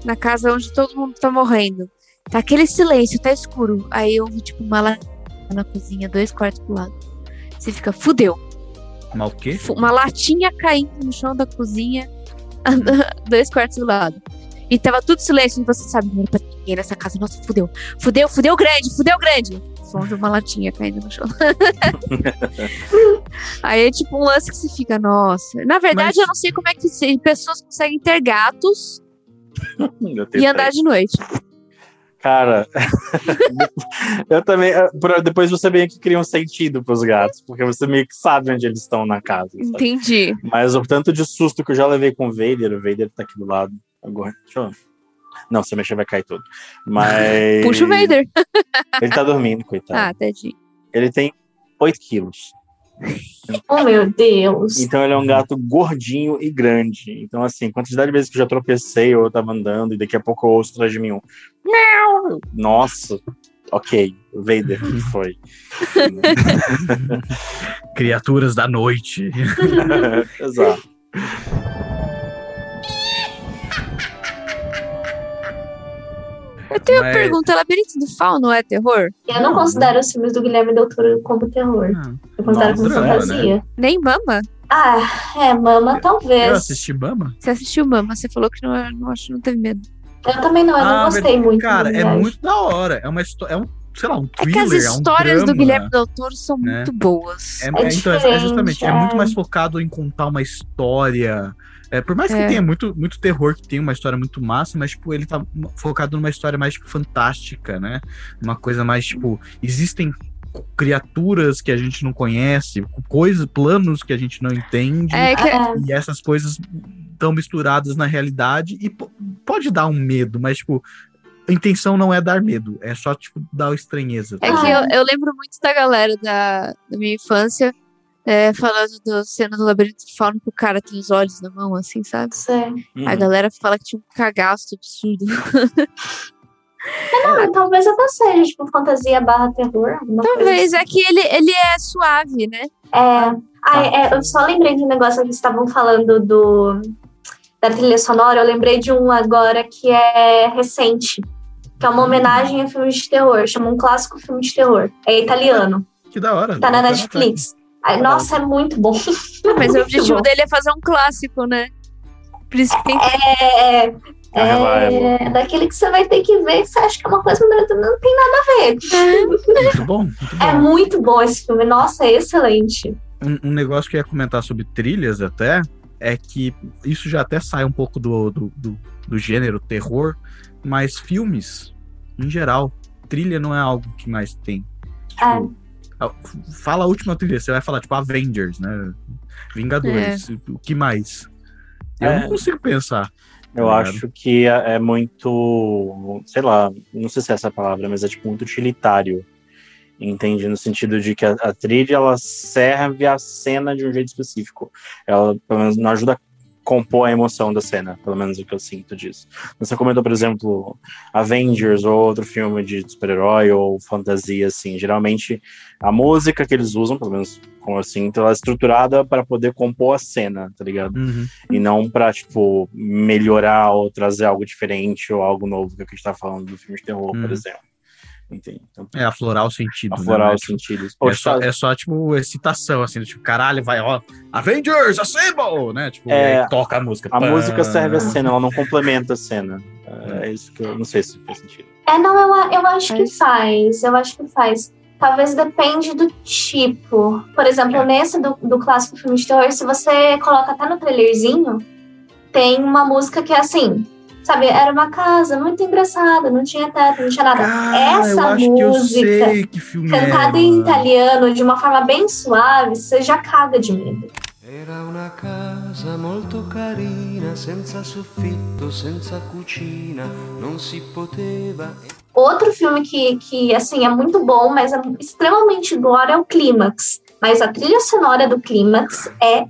S3: na casa onde todo mundo tá morrendo. Tá aquele silêncio, tá escuro. Aí eu vi, tipo, uma na cozinha, dois quartos pro lado. Você fica, fudeu.
S1: Mas o quê?
S3: Uma latinha caindo no chão da cozinha, dois quartos do lado. E tava tudo silêncio e você sabe, não era pra ninguém nessa casa. Nossa, fudeu. Fudeu, fudeu grande, fudeu grande. Som de uma latinha caindo no chão. Aí é tipo um lance que você fica, nossa. Na verdade,
S1: Mas-
S3: eu não sei como é que pessoas conseguem ter gatos e andar de noite.
S2: Cara, eu também. Depois você meio que cria um sentido pros gatos, porque você meio que sabe onde eles estão na casa. sabe?
S3: Entendi.
S2: Mas o tanto de susto que eu já levei com o Vader, o Vader tá aqui do lado. Agora, deixa eu. Não, se eu mexer vai cair tudo. Mas.
S3: Puxa o Vader.
S2: Ele tá dormindo, coitado.
S3: Ah, tadinho.
S2: Ele tem 8 quilos.
S4: Oh, meu Deus.
S2: Então ele é um gato gordinho e grande. Então, assim, quantidade de vezes que eu já tropecei ou eu tava andando e daqui a pouco eu ouço atrás de mim um. Miau! Nossa. Ok, Vader que foi.
S1: Criaturas da noite.
S2: Exato.
S3: Eu tenho uma
S1: Mas-
S3: pergunta: Labirinto do Fauno é terror?
S4: Eu não considero os filmes do Guilherme Del Toro como terror.
S1: Ah,
S4: Eu considero como
S1: drama,
S4: fantasia.
S3: Nem Mama?
S4: Ah, é, Mama, talvez.
S1: Eu assisti Mama?
S3: Você assistiu Mama, você falou que não, não, acho, não teve medo.
S4: Eu também não, eu não
S1: Ah,
S4: gostei muito.
S1: Cara, é
S4: verdade.
S1: muito da hora. É uma história. É um, sei lá, um
S3: É que
S1: thriller.
S3: as
S1: é
S3: histórias
S1: um
S3: do
S1: drama.
S3: Guilherme Del Toro são
S1: né?
S3: muito boas.
S1: É,
S4: É
S1: é, então, é- é justamente, é.
S4: é.
S1: muito mais focado em contar uma história. É, por mais que
S3: É.
S1: tenha muito, muito terror, que tenha uma história muito massa, mas, tipo, ele tá focado numa história mais, tipo, fantástica, né? Uma coisa mais, tipo, existem criaturas que a gente não conhece, coisas, planos que a gente não entende,
S3: É que
S4: É,
S1: e essas coisas estão misturadas na realidade e po- pode dar um medo, mas, tipo, a intenção não é dar medo, é só, tipo, dar estranheza.
S3: É que eu, eu lembro muito da galera da, da minha infância é, falando da cena do labirinto do fauno que o cara tem os olhos na mão, assim, sabe?
S2: Hum.
S3: A galera fala que tinha um cagaço absurdo.
S4: Não, talvez até seja, tipo, fantasia barra terror.
S3: Talvez, é que ele, ele é suave, né?
S4: É, ah, é, eu só lembrei de um negócio que estavam falando do da trilha sonora. Eu lembrei de um agora que é recente, que é uma homenagem a filmes de terror. Chama um clássico filme de terror. É italiano.
S1: Que da hora.
S4: Tá na
S1: Vou
S4: Netflix. Ai, nossa, é muito bom.
S3: Mas o objetivo
S4: bom.
S3: dele é fazer um clássico, né? Por isso que tem que
S4: É,
S2: É reliable.
S4: é daquele que você vai ter que ver, que você acha que é uma coisa, mas não tem nada a ver.
S1: Muito bom, muito bom.
S4: É muito bom esse filme. Nossa, é excelente.
S1: Um, um negócio que eu ia comentar sobre trilhas até é que isso já até sai um pouco do, do, do, do gênero terror, mas filmes, em geral, trilha não é algo que mais tem.
S4: É.
S1: Tipo, a- Fala a última trilha, você vai falar, tipo, Avengers, né? Vingadores, o que mais? Eu
S2: É.
S1: não consigo pensar.
S2: Eu acho que é é muito, sei lá, não sei se é essa a palavra, mas é tipo muito utilitário. Entende? No sentido de que a, a trilha ela serve a cena de um jeito específico. Ela, pelo menos, não ajuda a compor a emoção da cena, pelo menos o que eu sinto disso. Você comentou, por exemplo, Avengers ou outro filme de super-herói ou fantasia, assim. Geralmente, a música que eles usam, pelo menos como eu sinto, ela é estruturada para poder compor a cena, tá ligado?
S1: Uhum.
S2: E não pra, tipo, melhorar ou trazer algo diferente ou algo novo, que é que a gente tá falando do filme de terror,
S1: Uhum.
S2: por exemplo. Entende? Então,
S1: É aflorar o sentido.
S2: aflorar
S1: né?
S2: os sentidos.
S1: É só, é só, tipo, excitação, assim, tipo, caralho, vai, ó, Avengers, Assemble, né? Tipo,
S2: É,
S1: e toca a música.
S2: A
S1: Pã.
S2: música serve a cena, ela não complementa a cena. É isso que eu não sei se faz sentido.
S4: É, não, eu, eu acho que
S3: Faz.
S4: faz. Eu acho que faz. Talvez depende do tipo. Por exemplo,
S1: É.
S4: nesse do, do clássico filme de terror, se você coloca até no trailerzinho, tem uma música que é assim, sabe? Era uma casa muito engraçada, não tinha teto, não tinha nada.
S1: Cara,
S4: Essa
S1: eu acho que eu
S4: música,
S1: sei que filme
S4: Cantada
S1: é,
S4: em italiano, de uma forma bem suave, você já caga de medo.
S7: Era una casa molto carina, senza soffitto, senza cucina, non si poteva.
S4: Outro filme que, que, assim, é muito bom, mas é extremamente gore é o Clímax. Mas a trilha sonora do Clímax é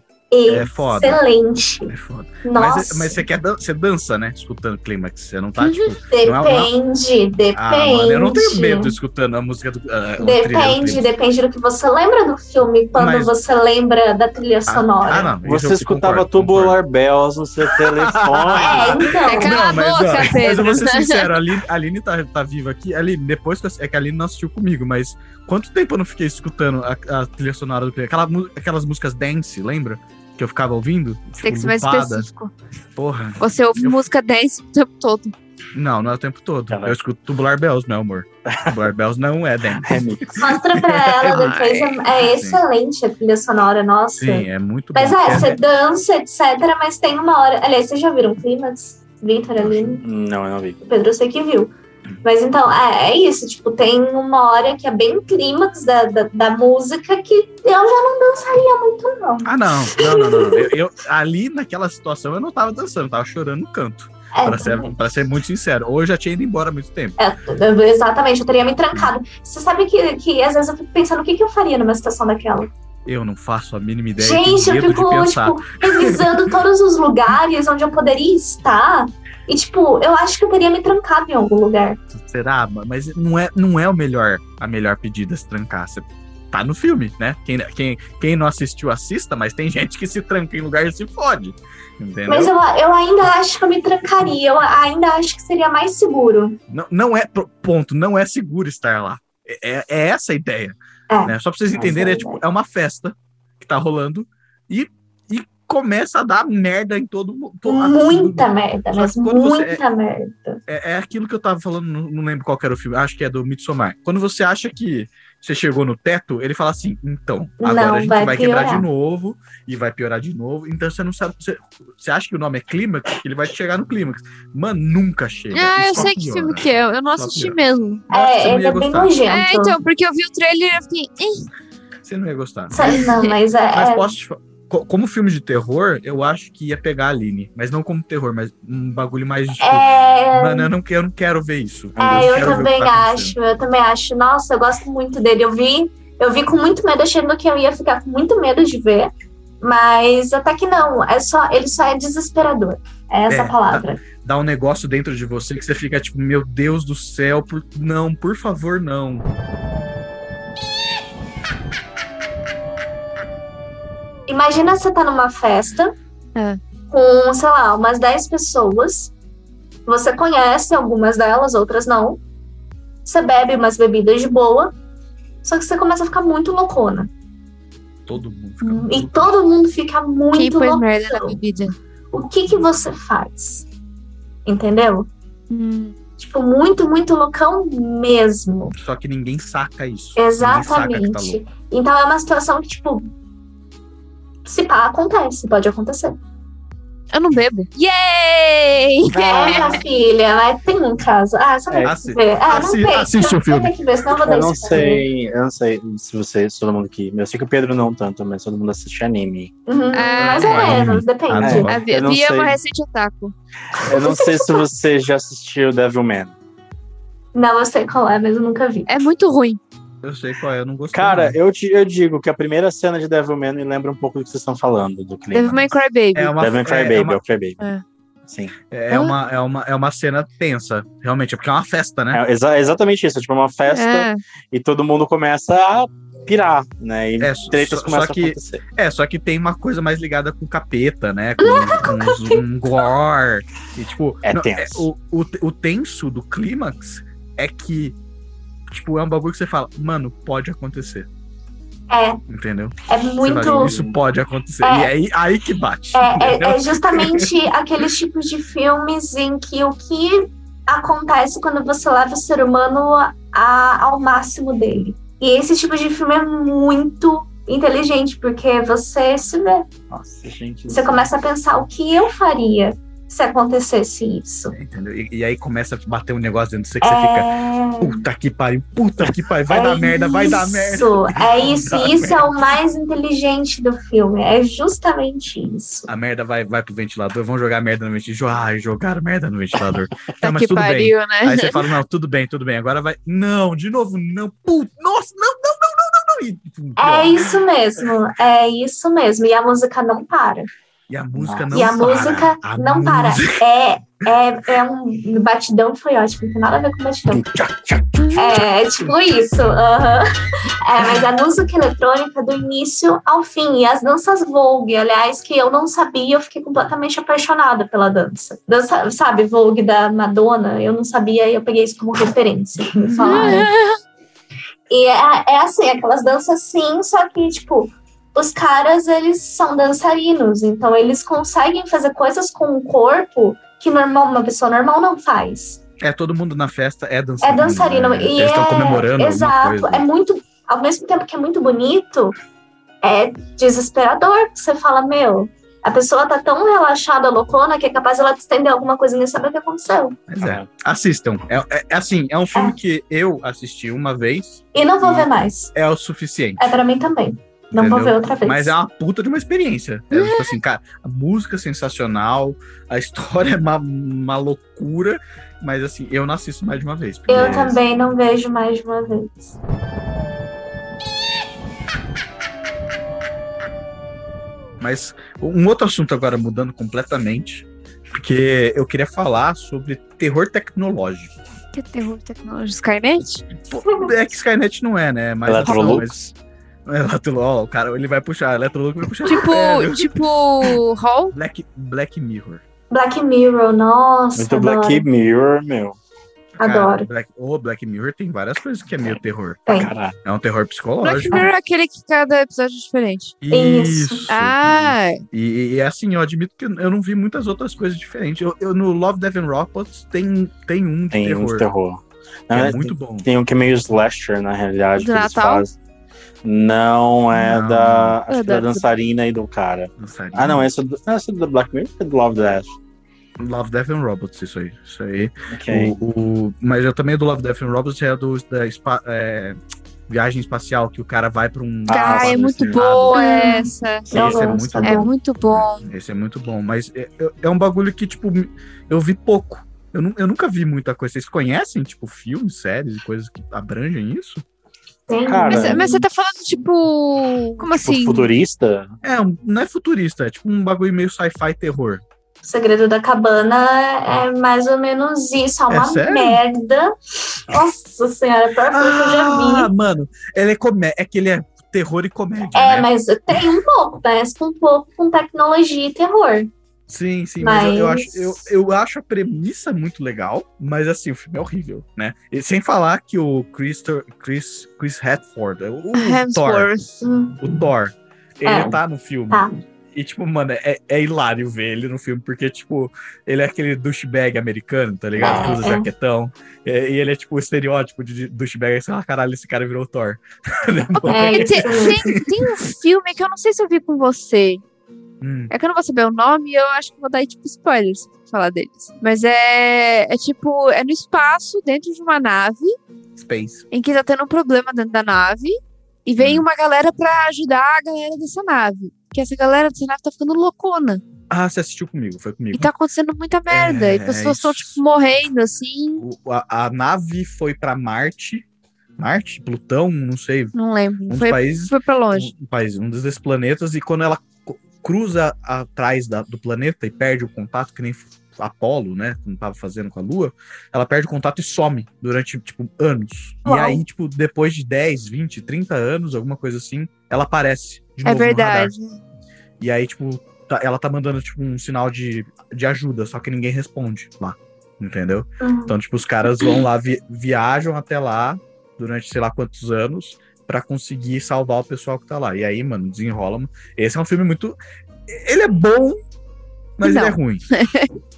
S1: É foda.
S4: excelente.
S1: É foda.
S4: Nossa,
S1: Mas, mas você quer dan- você dança, né? Escutando Clímax. Você não tá, tipo. não é uma-
S4: depende, depende.
S1: Ah, mano, eu não tenho medo escutando a música do. ah, do
S4: Depende, depende do que você lembra do filme quando
S1: Mas-
S4: você lembra da trilha sonora.
S1: Ah, não. isso
S2: Você escutava
S1: concordo,
S2: Tubular Bells no seu telefone.
S4: É, então.
S3: É, Cala a
S1: mas,
S3: boca,
S1: ó, mas eu vou ser sincero, a Aline, a Aline tá, tá viva aqui. Aline, depois que eu, é que a Aline não assistiu comigo, mas quanto tempo eu não fiquei escutando a, a trilha sonora do Clímax? Aquela, aquelas músicas dance, lembra? Que eu ficava ouvindo?
S3: Tem que ser mais
S1: lupada.
S3: específico.
S1: Porra.
S3: Você ouve
S1: Eu-
S3: música 10 o tempo todo.
S1: Não, não é o tempo todo.
S2: Caraca.
S1: Eu escuto Tubular Bells, meu amor. Tubular Bells não é dance.
S2: Remix.
S4: Mostra pra ela depois. É, é
S1: Sim.
S4: excelente a trilha sonora, nossa.
S1: Sim, é muito
S4: Mas
S1: bom.
S4: é, você dança, etc. Mas tem uma hora. Aliás, vocês já viram Clímax? Vitor ali?
S2: Não, eu não vi.
S4: O Pedro eu sei que viu. Mas então, é, é isso. Tipo, tem uma hora que é bem clímax da, da, da música que eu já não dançaria muito, não.
S1: Ah, não. Não, não, não. Eu, eu- ali naquela situação eu não tava dançando, eu tava chorando no canto.
S4: É,
S1: Pra ser, pra ser muito sincero. Ou eu já tinha ido embora há muito tempo.
S4: é, exatamente, eu teria me trancado. Você sabe que, que às vezes eu fico pensando o que, que eu faria numa situação daquela.
S1: Eu não faço a mínima ideia.
S4: Gente, eu fico, tipo, revisando todos os lugares onde eu poderia estar. E, tipo, eu acho que eu teria me trancado em algum lugar.
S1: Será? Mas não é, não é o melhor, a melhor pedida se trancar. Você tá no filme, né? Quem, quem, quem não assistiu, assista, mas tem gente que se tranca em lugar e se fode. Entendeu?
S4: Mas eu, eu ainda acho que eu me trancaria. Eu ainda acho que seria mais seguro.
S1: Não, não é, ponto, não é seguro estar lá. É, é essa a ideia.
S4: É.
S1: né? Só pra vocês
S4: Essa
S1: entenderem,
S4: é
S1: é, tipo, é uma festa que tá rolando e começa a dar merda em todo mundo.
S4: Muita merda, mas
S1: que
S4: muita merda.
S1: É, é aquilo que eu tava falando, não, não lembro qual que era o filme, acho que é do Midsommar. Quando você acha que você chegou no teto, ele fala assim, então, agora
S4: Não,
S1: a gente
S4: vai
S1: vai, quebrar de novo e vai piorar de novo. Então você não sabe, você, você acha que o nome é clímax, ele vai chegar no clímax. Mano, nunca chega.
S3: Ah, eu sei que
S1: piora.
S3: filme que é. Eu não
S1: Só
S3: assisti
S1: piora.
S3: mesmo.
S1: Que
S4: É,
S1: não
S4: ele
S1: ia
S4: é bem
S1: gostar.
S4: nojento.
S3: É, então, porque eu vi o trailer e eu fiquei. "Ih".
S1: Você não ia gostar.
S4: Sabe, Não, mas é.
S1: Mas
S4: é-
S1: posso te fa- co- Como filme de terror, eu acho que ia pegar a Aline. Mas não como terror, mas um bagulho mais de tipo.
S4: é,
S1: Mano, eu não, quero, eu não quero ver isso.
S4: É, eu
S1: que
S4: também
S1: tá
S4: acho, eu também acho. Nossa, eu gosto muito dele. Eu vi, eu vi com muito medo, achando que eu ia ficar com muito medo de ver. Mas até que não, é só, ele só é desesperador. É essa
S1: É,
S4: palavra.
S1: dá um negócio dentro de você que você fica tipo, meu Deus do céu, por... não, por favor, não.
S4: Imagina você tá numa festa
S3: É.
S4: com, sei lá, umas 10 pessoas. Você conhece algumas delas, outras não. Você bebe umas bebidas de boa. Só que você começa a ficar muito loucona.
S1: Todo mundo fica
S4: E
S1: maluco.
S4: todo mundo fica
S3: Quem
S4: muito
S3: merda na bebida?
S4: O que que você faz? Entendeu?
S3: Hum,
S4: Tipo, muito, muito loucão mesmo.
S1: Só que ninguém saca isso. Saca tá
S4: Exatamente.
S1: louco.
S4: então é uma situação que, tipo, se pá, acontece, pode acontecer.
S3: eu não bebo. Yay!
S4: É, minha filha, mas tem um caso. Ah, vai
S2: É,
S1: assi-
S4: ver. Ah, não tem.
S1: assiste o filme.
S4: Vai ter que ver, senão eu vou dar
S2: Eu não sei, eu não sei se você, se todo mundo aqui. Eu sei que o Pedro não tanto, mas todo mundo assiste anime.
S4: Uhum,
S3: Ah,
S4: mais ou
S1: não.
S4: menos, depende.
S1: Ah,
S3: A
S2: Eu
S3: Bia
S2: não
S3: é uma recente otaku.
S2: Eu não sei se você já assistiu Devilman.
S4: Não, eu sei qual é, mas eu nunca vi.
S3: É muito ruim.
S1: Eu sei qual é, eu não gostei.
S2: Cara, eu, te, eu digo que a primeira cena de Devilman me lembra um pouco do que vocês estão falando, do clima.
S3: Devil May Cry Baby.
S1: é uma,
S2: Devil May Cry
S1: é,
S2: Baby,
S1: é
S2: é,
S1: uma,
S2: o Cry Baby.
S3: É.
S2: Sim.
S1: é, uma, é, uma, é uma cena tensa, realmente, é porque é uma festa, né?
S2: É exa- exatamente isso, é tipo uma festa
S3: É.
S2: e todo mundo começa a pirar, né? E
S1: É,
S2: tretas
S1: só-
S2: começam
S1: só que-
S2: a acontecer.
S1: É, só que tem uma coisa mais ligada com capeta, né? Com, com um gore. E, tipo,
S2: É
S1: não,
S2: tenso.
S1: o, o, o tenso do clímax é que, tipo, é um bagulho que você fala, mano, pode acontecer.
S4: É,
S1: Entendeu?
S4: é muito.
S1: fala, Isso pode acontecer.
S4: É.
S1: E aí, aí que bate.
S4: É, é, é justamente aqueles tipos de filmes em que o que acontece quando você leva o ser humano a- ao máximo dele. E esse tipo de filme é muito inteligente, porque você se vê.
S2: Nossa, gente.
S4: Você começa a pensar o que eu faria se acontecesse isso.
S1: Entendeu? E, e aí começa a bater um negócio dentro de você que você fica,
S4: É...
S1: puta que pariu, puta que pariu, vai
S4: é
S1: dar merda, vai dar merda.
S4: Isso, é isso. E isso é
S1: merda.
S4: o mais inteligente do filme. É justamente isso.
S1: A merda vai, vai pro ventilador, vão jogar merda no ventilador. Ah, jogaram merda no ventilador.
S3: Tá
S1: mas
S3: que
S1: tudo bem.
S3: pariu, né?
S1: Aí você fala, não, tudo bem, tudo bem. Agora vai. Não, de novo, não. Puta, nossa, não, não, não, não, não, não. E,
S4: É isso mesmo, é isso mesmo. E a música não para.
S1: E a música não
S4: e a
S1: para.
S4: música
S1: A
S4: não para.
S1: música-
S4: É, é, é um. Batidão foi ótimo, não tem nada a ver com batidão. É, é tipo isso. É, mas a música eletrônica do início ao fim. E as danças Vogue, aliás, que eu não sabia, eu fiquei completamente apaixonada pela dança. Dança, sabe, Vogue da Madonna, eu não sabia e eu peguei isso como referência. Me falaram. E é, é assim, aquelas danças sim, só que, tipo, os caras, eles são dançarinos, então eles conseguem fazer coisas com o corpo que normal, uma pessoa normal não faz.
S1: É, todo mundo na festa é dançarino.
S4: É dançarino.
S1: né?
S4: E
S1: Eles estão
S4: é,
S1: comemorando
S4: Exato. É muito. Ao mesmo tempo que é muito bonito, é desesperador. Você fala, meu, a pessoa tá tão relaxada, loucona, que é capaz ela te estender alguma coisinha e saber o que aconteceu.
S1: Mas é, assistam. É, é- é assim, é um filme que eu assisti uma vez,
S4: E não vou
S1: E-
S4: ver mais.
S1: é o suficiente.
S4: É pra mim também. Não vou
S1: Entendeu?
S4: ver outra vez.
S1: Mas é uma puta de uma experiência. É tipo assim, cara, a música é sensacional, a história é uma, uma loucura, mas assim, eu não assisto mais de uma vez.
S4: Eu também não vejo mais de uma vez.
S1: Mas um outro assunto agora mudando completamente, porque eu queria falar sobre terror tecnológico.
S3: Que terror tecnológico. Skynet?
S1: É que Skynet não é, né? Mas
S2: Electrolux.
S1: Mas, O cara, ele vai puxar, Electrolux vai puxar.
S3: Tipo,
S1: velho.
S3: tipo, Hall?
S1: Black, Black Mirror.
S4: Black Mirror, nossa.
S2: Muito
S4: adoro.
S2: Black Mirror, meu.
S1: Cara,
S4: Adoro.
S1: Black, o Black Mirror tem várias coisas que é meio terror.
S4: Tem.
S1: É um terror
S3: Black
S1: psicológico.
S3: Mirror é aquele que cada episódio é diferente.
S4: Isso.
S1: Isso.
S3: Ah,
S1: E, e assim, eu admito que eu não vi muitas outras coisas diferentes. Eu, eu- no Love, Death and Robots tem, tem um de
S2: Tem
S1: terror.
S2: um de terror.
S1: que
S2: Na
S1: é muito bom.
S2: Tem um que é meio slasher, na realidade,
S3: Do
S2: que eles
S3: Natal?
S2: fazem. Não, é
S1: Não.
S2: da. Acho
S3: É
S2: que da
S3: da-
S2: dançarina e do cara.
S1: Dançarina.
S2: Ah, não, esse é do, não, esse é do Black Mirror ou é do Love Death?
S1: Love, Death and Robots, isso aí. Isso aí.
S2: Ok.
S1: O, o- mas eu também do Love, Death and Robots é do da espa- é, viagem espacial, que o cara vai pra um.
S2: Ah,
S3: é muito boa
S4: Hum.
S3: essa.
S1: Esse é
S4: gosto,
S1: muito
S4: é
S1: bom.
S3: É muito bom.
S1: Esse é muito bom. Mas é, é- é um bagulho que, tipo, eu vi pouco. Eu, eu nunca vi muita coisa. Vocês conhecem, tipo, filmes, séries e coisas que abrangem isso?
S4: Tem.
S2: Cara,
S3: Mas, mas você tá falando, tipo. Como
S2: Tipo,
S3: assim?
S2: futurista?
S1: É, não é futurista, é tipo um bagulho meio sci-fi terror.
S4: O Segredo da Cabana é mais ou menos isso. É uma
S1: sério?
S4: merda. Nossa senhora, a pior coisa que eu já vi.
S1: Ah, mano, ele é comédia. É que ele é terror e comédia.
S4: É,
S1: né?
S4: mas tem um pouco, parece com um pouco com tecnologia e terror.
S1: Sim, sim, mas, eu- eu,
S4: Mas-
S1: acho, eu, eu acho a premissa muito legal, mas assim, o filme é horrível, né? E sem falar que o Chris, Chris, Chris Hatford, o, o Thor, o Thor, ele
S4: É.
S1: tá no filme.
S4: Tá.
S1: E, tipo, mano, é, é hilário ver ele no filme, porque, tipo, ele é aquele douchebag americano, tá ligado?
S4: É,
S1: que usa
S4: é.
S1: jaquetão. E, e ele é, tipo, o estereótipo de douchebag. Aí você fala, caralho, esse cara virou Thor.
S4: É,
S3: E tem, tem, tem um filme que eu não sei se eu vi com você.
S1: Hum,
S3: É que eu não vou saber o nome e eu acho que vou dar tipo spoilers pra falar deles. Mas é, é tipo, é no espaço, dentro de uma nave,
S1: Space.
S3: em que tá tendo um problema dentro da nave. E vem
S1: Hum.
S3: uma galera pra ajudar a galera dessa nave. Porque essa galera dessa nave tá ficando loucona.
S1: Ah, você assistiu comigo, foi comigo.
S3: E tá acontecendo muita merda.
S1: É,
S3: e pessoas estão, tipo, morrendo, assim.
S1: O- a, a nave foi pra Marte. Marte? Plutão? Não sei.
S3: Não lembro.
S1: Um dos
S3: foi,
S1: países.
S3: foi pra longe.
S1: Um, país, um desses planetas. E quando ela cruza atrás da- do planeta e perde o contato, que nem Apolo, né? Como tava fazendo com a Lua, ela perde o contato e some durante, tipo, anos. E
S4: Uau.
S1: aí, tipo, depois de 10, 20, 30 anos, alguma coisa assim, ela aparece de
S3: É
S1: novo no radar.
S3: verdade.
S1: E aí, tipo, tá- ela tá mandando, tipo, um sinal de, de ajuda, só que ninguém responde lá. Entendeu?
S4: Hum.
S1: Então, tipo, os caras vão lá, vi- viajam até lá durante sei lá quantos anos pra conseguir salvar o pessoal que tá lá. E aí, mano, desenrola. mano. Esse é um filme muito. Ele é bom, mas
S3: Não.
S1: ele é ruim.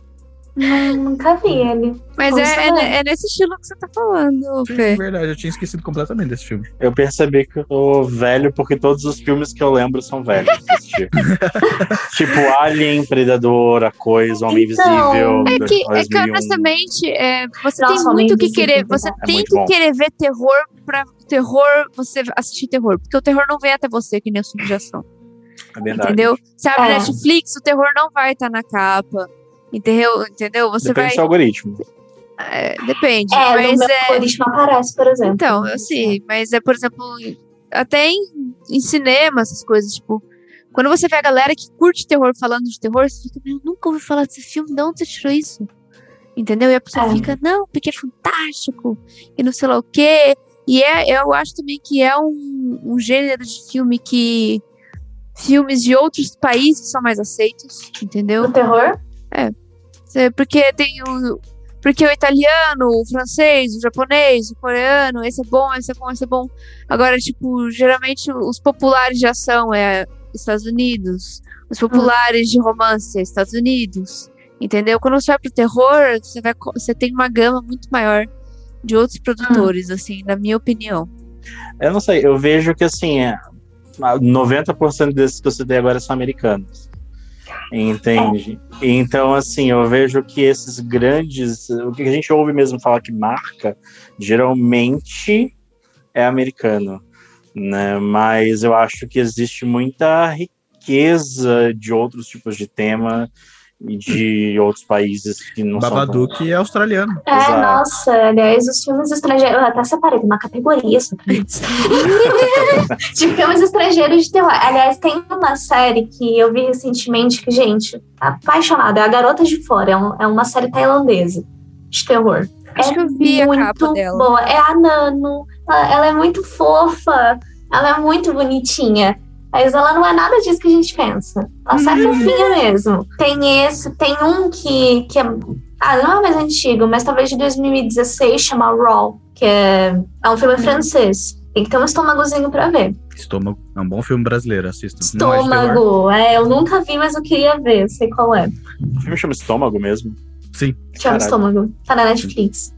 S4: Não, nunca vi ele.
S3: Mas é, é,
S4: saber.
S3: é nesse estilo que você tá falando,
S1: Sim, é
S3: Fê.
S1: verdade, eu tinha esquecido completamente desse filme.
S2: Eu percebi que eu tô velho porque todos os filmes que eu lembro são velhos. tipo. tipo Alien, Predador, A Coisa, Homem
S4: Então,
S2: Invisível.
S3: É que, é que
S2: 2001.
S3: honestamente, é, você
S4: Nossa,
S3: tem
S4: Homem
S3: muito que querer. Você.
S2: É
S3: tem que
S2: bom.
S3: querer ver terror pra terror você assistir terror. Porque o terror não vem até você, que nem o filme de ação.
S2: É verdade.
S3: Entendeu? Você abre
S4: É.
S3: Netflix, o terror não vai estar na capa. Entendeu? Entendeu? Você
S2: Depende do
S3: vai.
S2: seu algoritmo.
S3: é, depende.
S4: É,
S3: mas
S4: no meu
S3: é.
S4: algoritmo aparece, por exemplo.
S3: Então, eu sei, mas é, por exemplo, até em, em cinema, essas coisas, tipo, quando você vê a galera que curte terror falando de terror, você fica, meu, nunca ouvi falar desse filme, de onde você tirou isso? Entendeu? E a pessoa
S4: É.
S3: fica, não, porque é fantástico, e não sei lá o quê. E é, eu acho também que é um, um gênero de filme que filmes de outros países são mais aceitos, entendeu?
S4: O terror?
S3: Cê- Porque tem o. Porque o italiano, o francês, o japonês, o coreano, esse é bom, esse é bom, esse é bom. Agora, tipo, geralmente os populares de ação é Estados Unidos, os populares de romance é Estados Unidos. Entendeu? Quando você vai pro terror, você, vai, você tem uma gama muito maior de outros produtores, assim, na minha opinião.
S2: Eu não sei, eu vejo que assim, é, 90% desses que eu citei agora são americanos. Entende? Então, assim, eu vejo que esses grandes. O que a gente ouve mesmo falar que marca, geralmente é americano. Né? Mas eu acho que existe muita riqueza de outros tipos de tema e de outros países que não são. tão-
S1: Babadook é australiano.
S4: É,
S2: Exato.
S4: nossa, aliás, os filmes estrangeiros. Eu até separei uma categoria pra isso. de filmes estrangeiros de terror. Aliás, tem uma série que eu vi recentemente que, gente, apaixonada. É A Garota de Fora. É, um- é uma série tailandesa de terror.
S3: Acho
S4: é
S3: que eu vi a
S4: muito
S3: capa dela.
S4: boa. É a Nano. Ela, ela é muito fofa. Ela é muito bonitinha. Mas ela não é nada disso que a gente pensa. Ela só é fofinha mesmo. Tem esse, tem um que, que é. Ah, não é mais antigo, mas talvez de 2016, chama Raw, que é, é um filme francês. Tem que ter um estômagozinho pra ver.
S1: Estômago. É um bom filme brasileiro, assista. É.
S4: Estômago. É, eu nunca vi, mas eu queria ver. Eu sei qual é.
S2: O filme chama Estômago mesmo.
S1: Sim.
S4: Chama
S2: Caralho.
S4: Estômago. Tá na Netflix.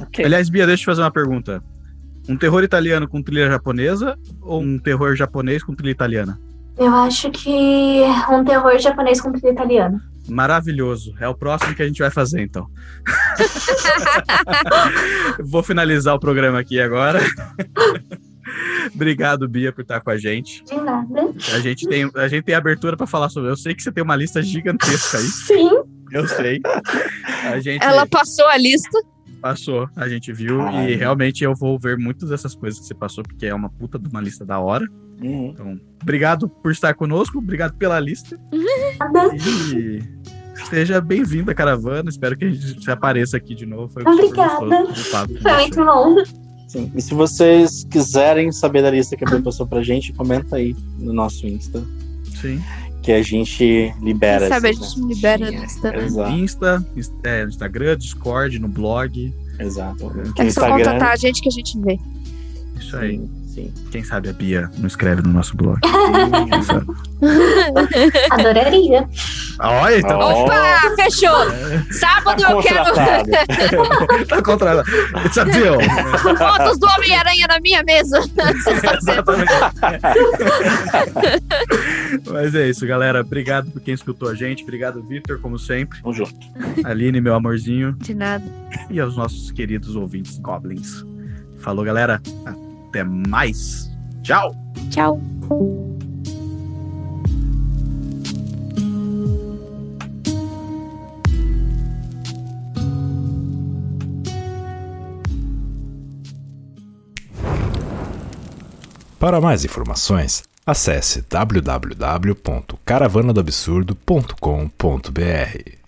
S2: Ok.
S1: Aliás, Bia, deixa eu te fazer uma pergunta. Um terror italiano com trilha japonesa ou um terror japonês com trilha italiana?
S4: Eu acho que um terror japonês com trilha italiana.
S1: Maravilhoso. É o próximo que a gente vai fazer, então. Vou finalizar o programa aqui agora. Obrigado, Bia, por estar com a gente.
S4: De nada.
S1: A gente tem, a gente tem abertura para falar sobre. Eu sei que você tem uma lista gigantesca aí.
S4: Sim.
S1: Eu sei. A gente.
S3: Ela passou a lista.
S1: Passou, a gente viu.
S2: Caralho.
S1: E realmente eu vou ver muitas dessas coisas que você passou, porque é uma puta de uma lista da hora.
S2: Uhum.
S1: Então, obrigado por estar conosco, obrigado pela lista. E seja bem-vindo à caravana. Espero que a gente apareça aqui de novo. Foi
S4: Obrigada.
S1: gostoso
S4: Foi muito bom.
S2: Sim. E se vocês quiserem saber da lista que a Bia passou pra gente, comenta aí no nosso Insta,
S1: Sim.
S2: Que a gente libera.
S3: Quem sabe a
S2: essas
S3: gente libera no Insta.
S2: Exato,
S1: Insta, ins- é, no Instagram, Discord, no blog.
S2: exato.
S3: É só contatar a gente que a gente vê.
S1: Isso aí.
S2: Sim, sim.
S1: Quem sabe a Bia não escreve no nosso blog. Quem sabe?
S4: Adoraria.
S1: Olha, então.
S3: Opa, fechou! Sábado
S2: tá
S3: eu quero
S2: contratado.
S1: Tá contra It's a deal.
S3: fotos do Homem-Aranha na minha mesa.
S1: Exatamente. Mas é isso, galera. Obrigado por quem escutou a gente. Obrigado, Victor, como sempre.
S2: Tamo junto.
S1: Aline, meu amorzinho.
S3: De nada.
S1: E aos nossos queridos ouvintes Goblins. Falou, galera. Até mais. Tchau.
S3: Tchau.
S8: Para mais informações, acesse www.caravanadoabsurdo.com.br.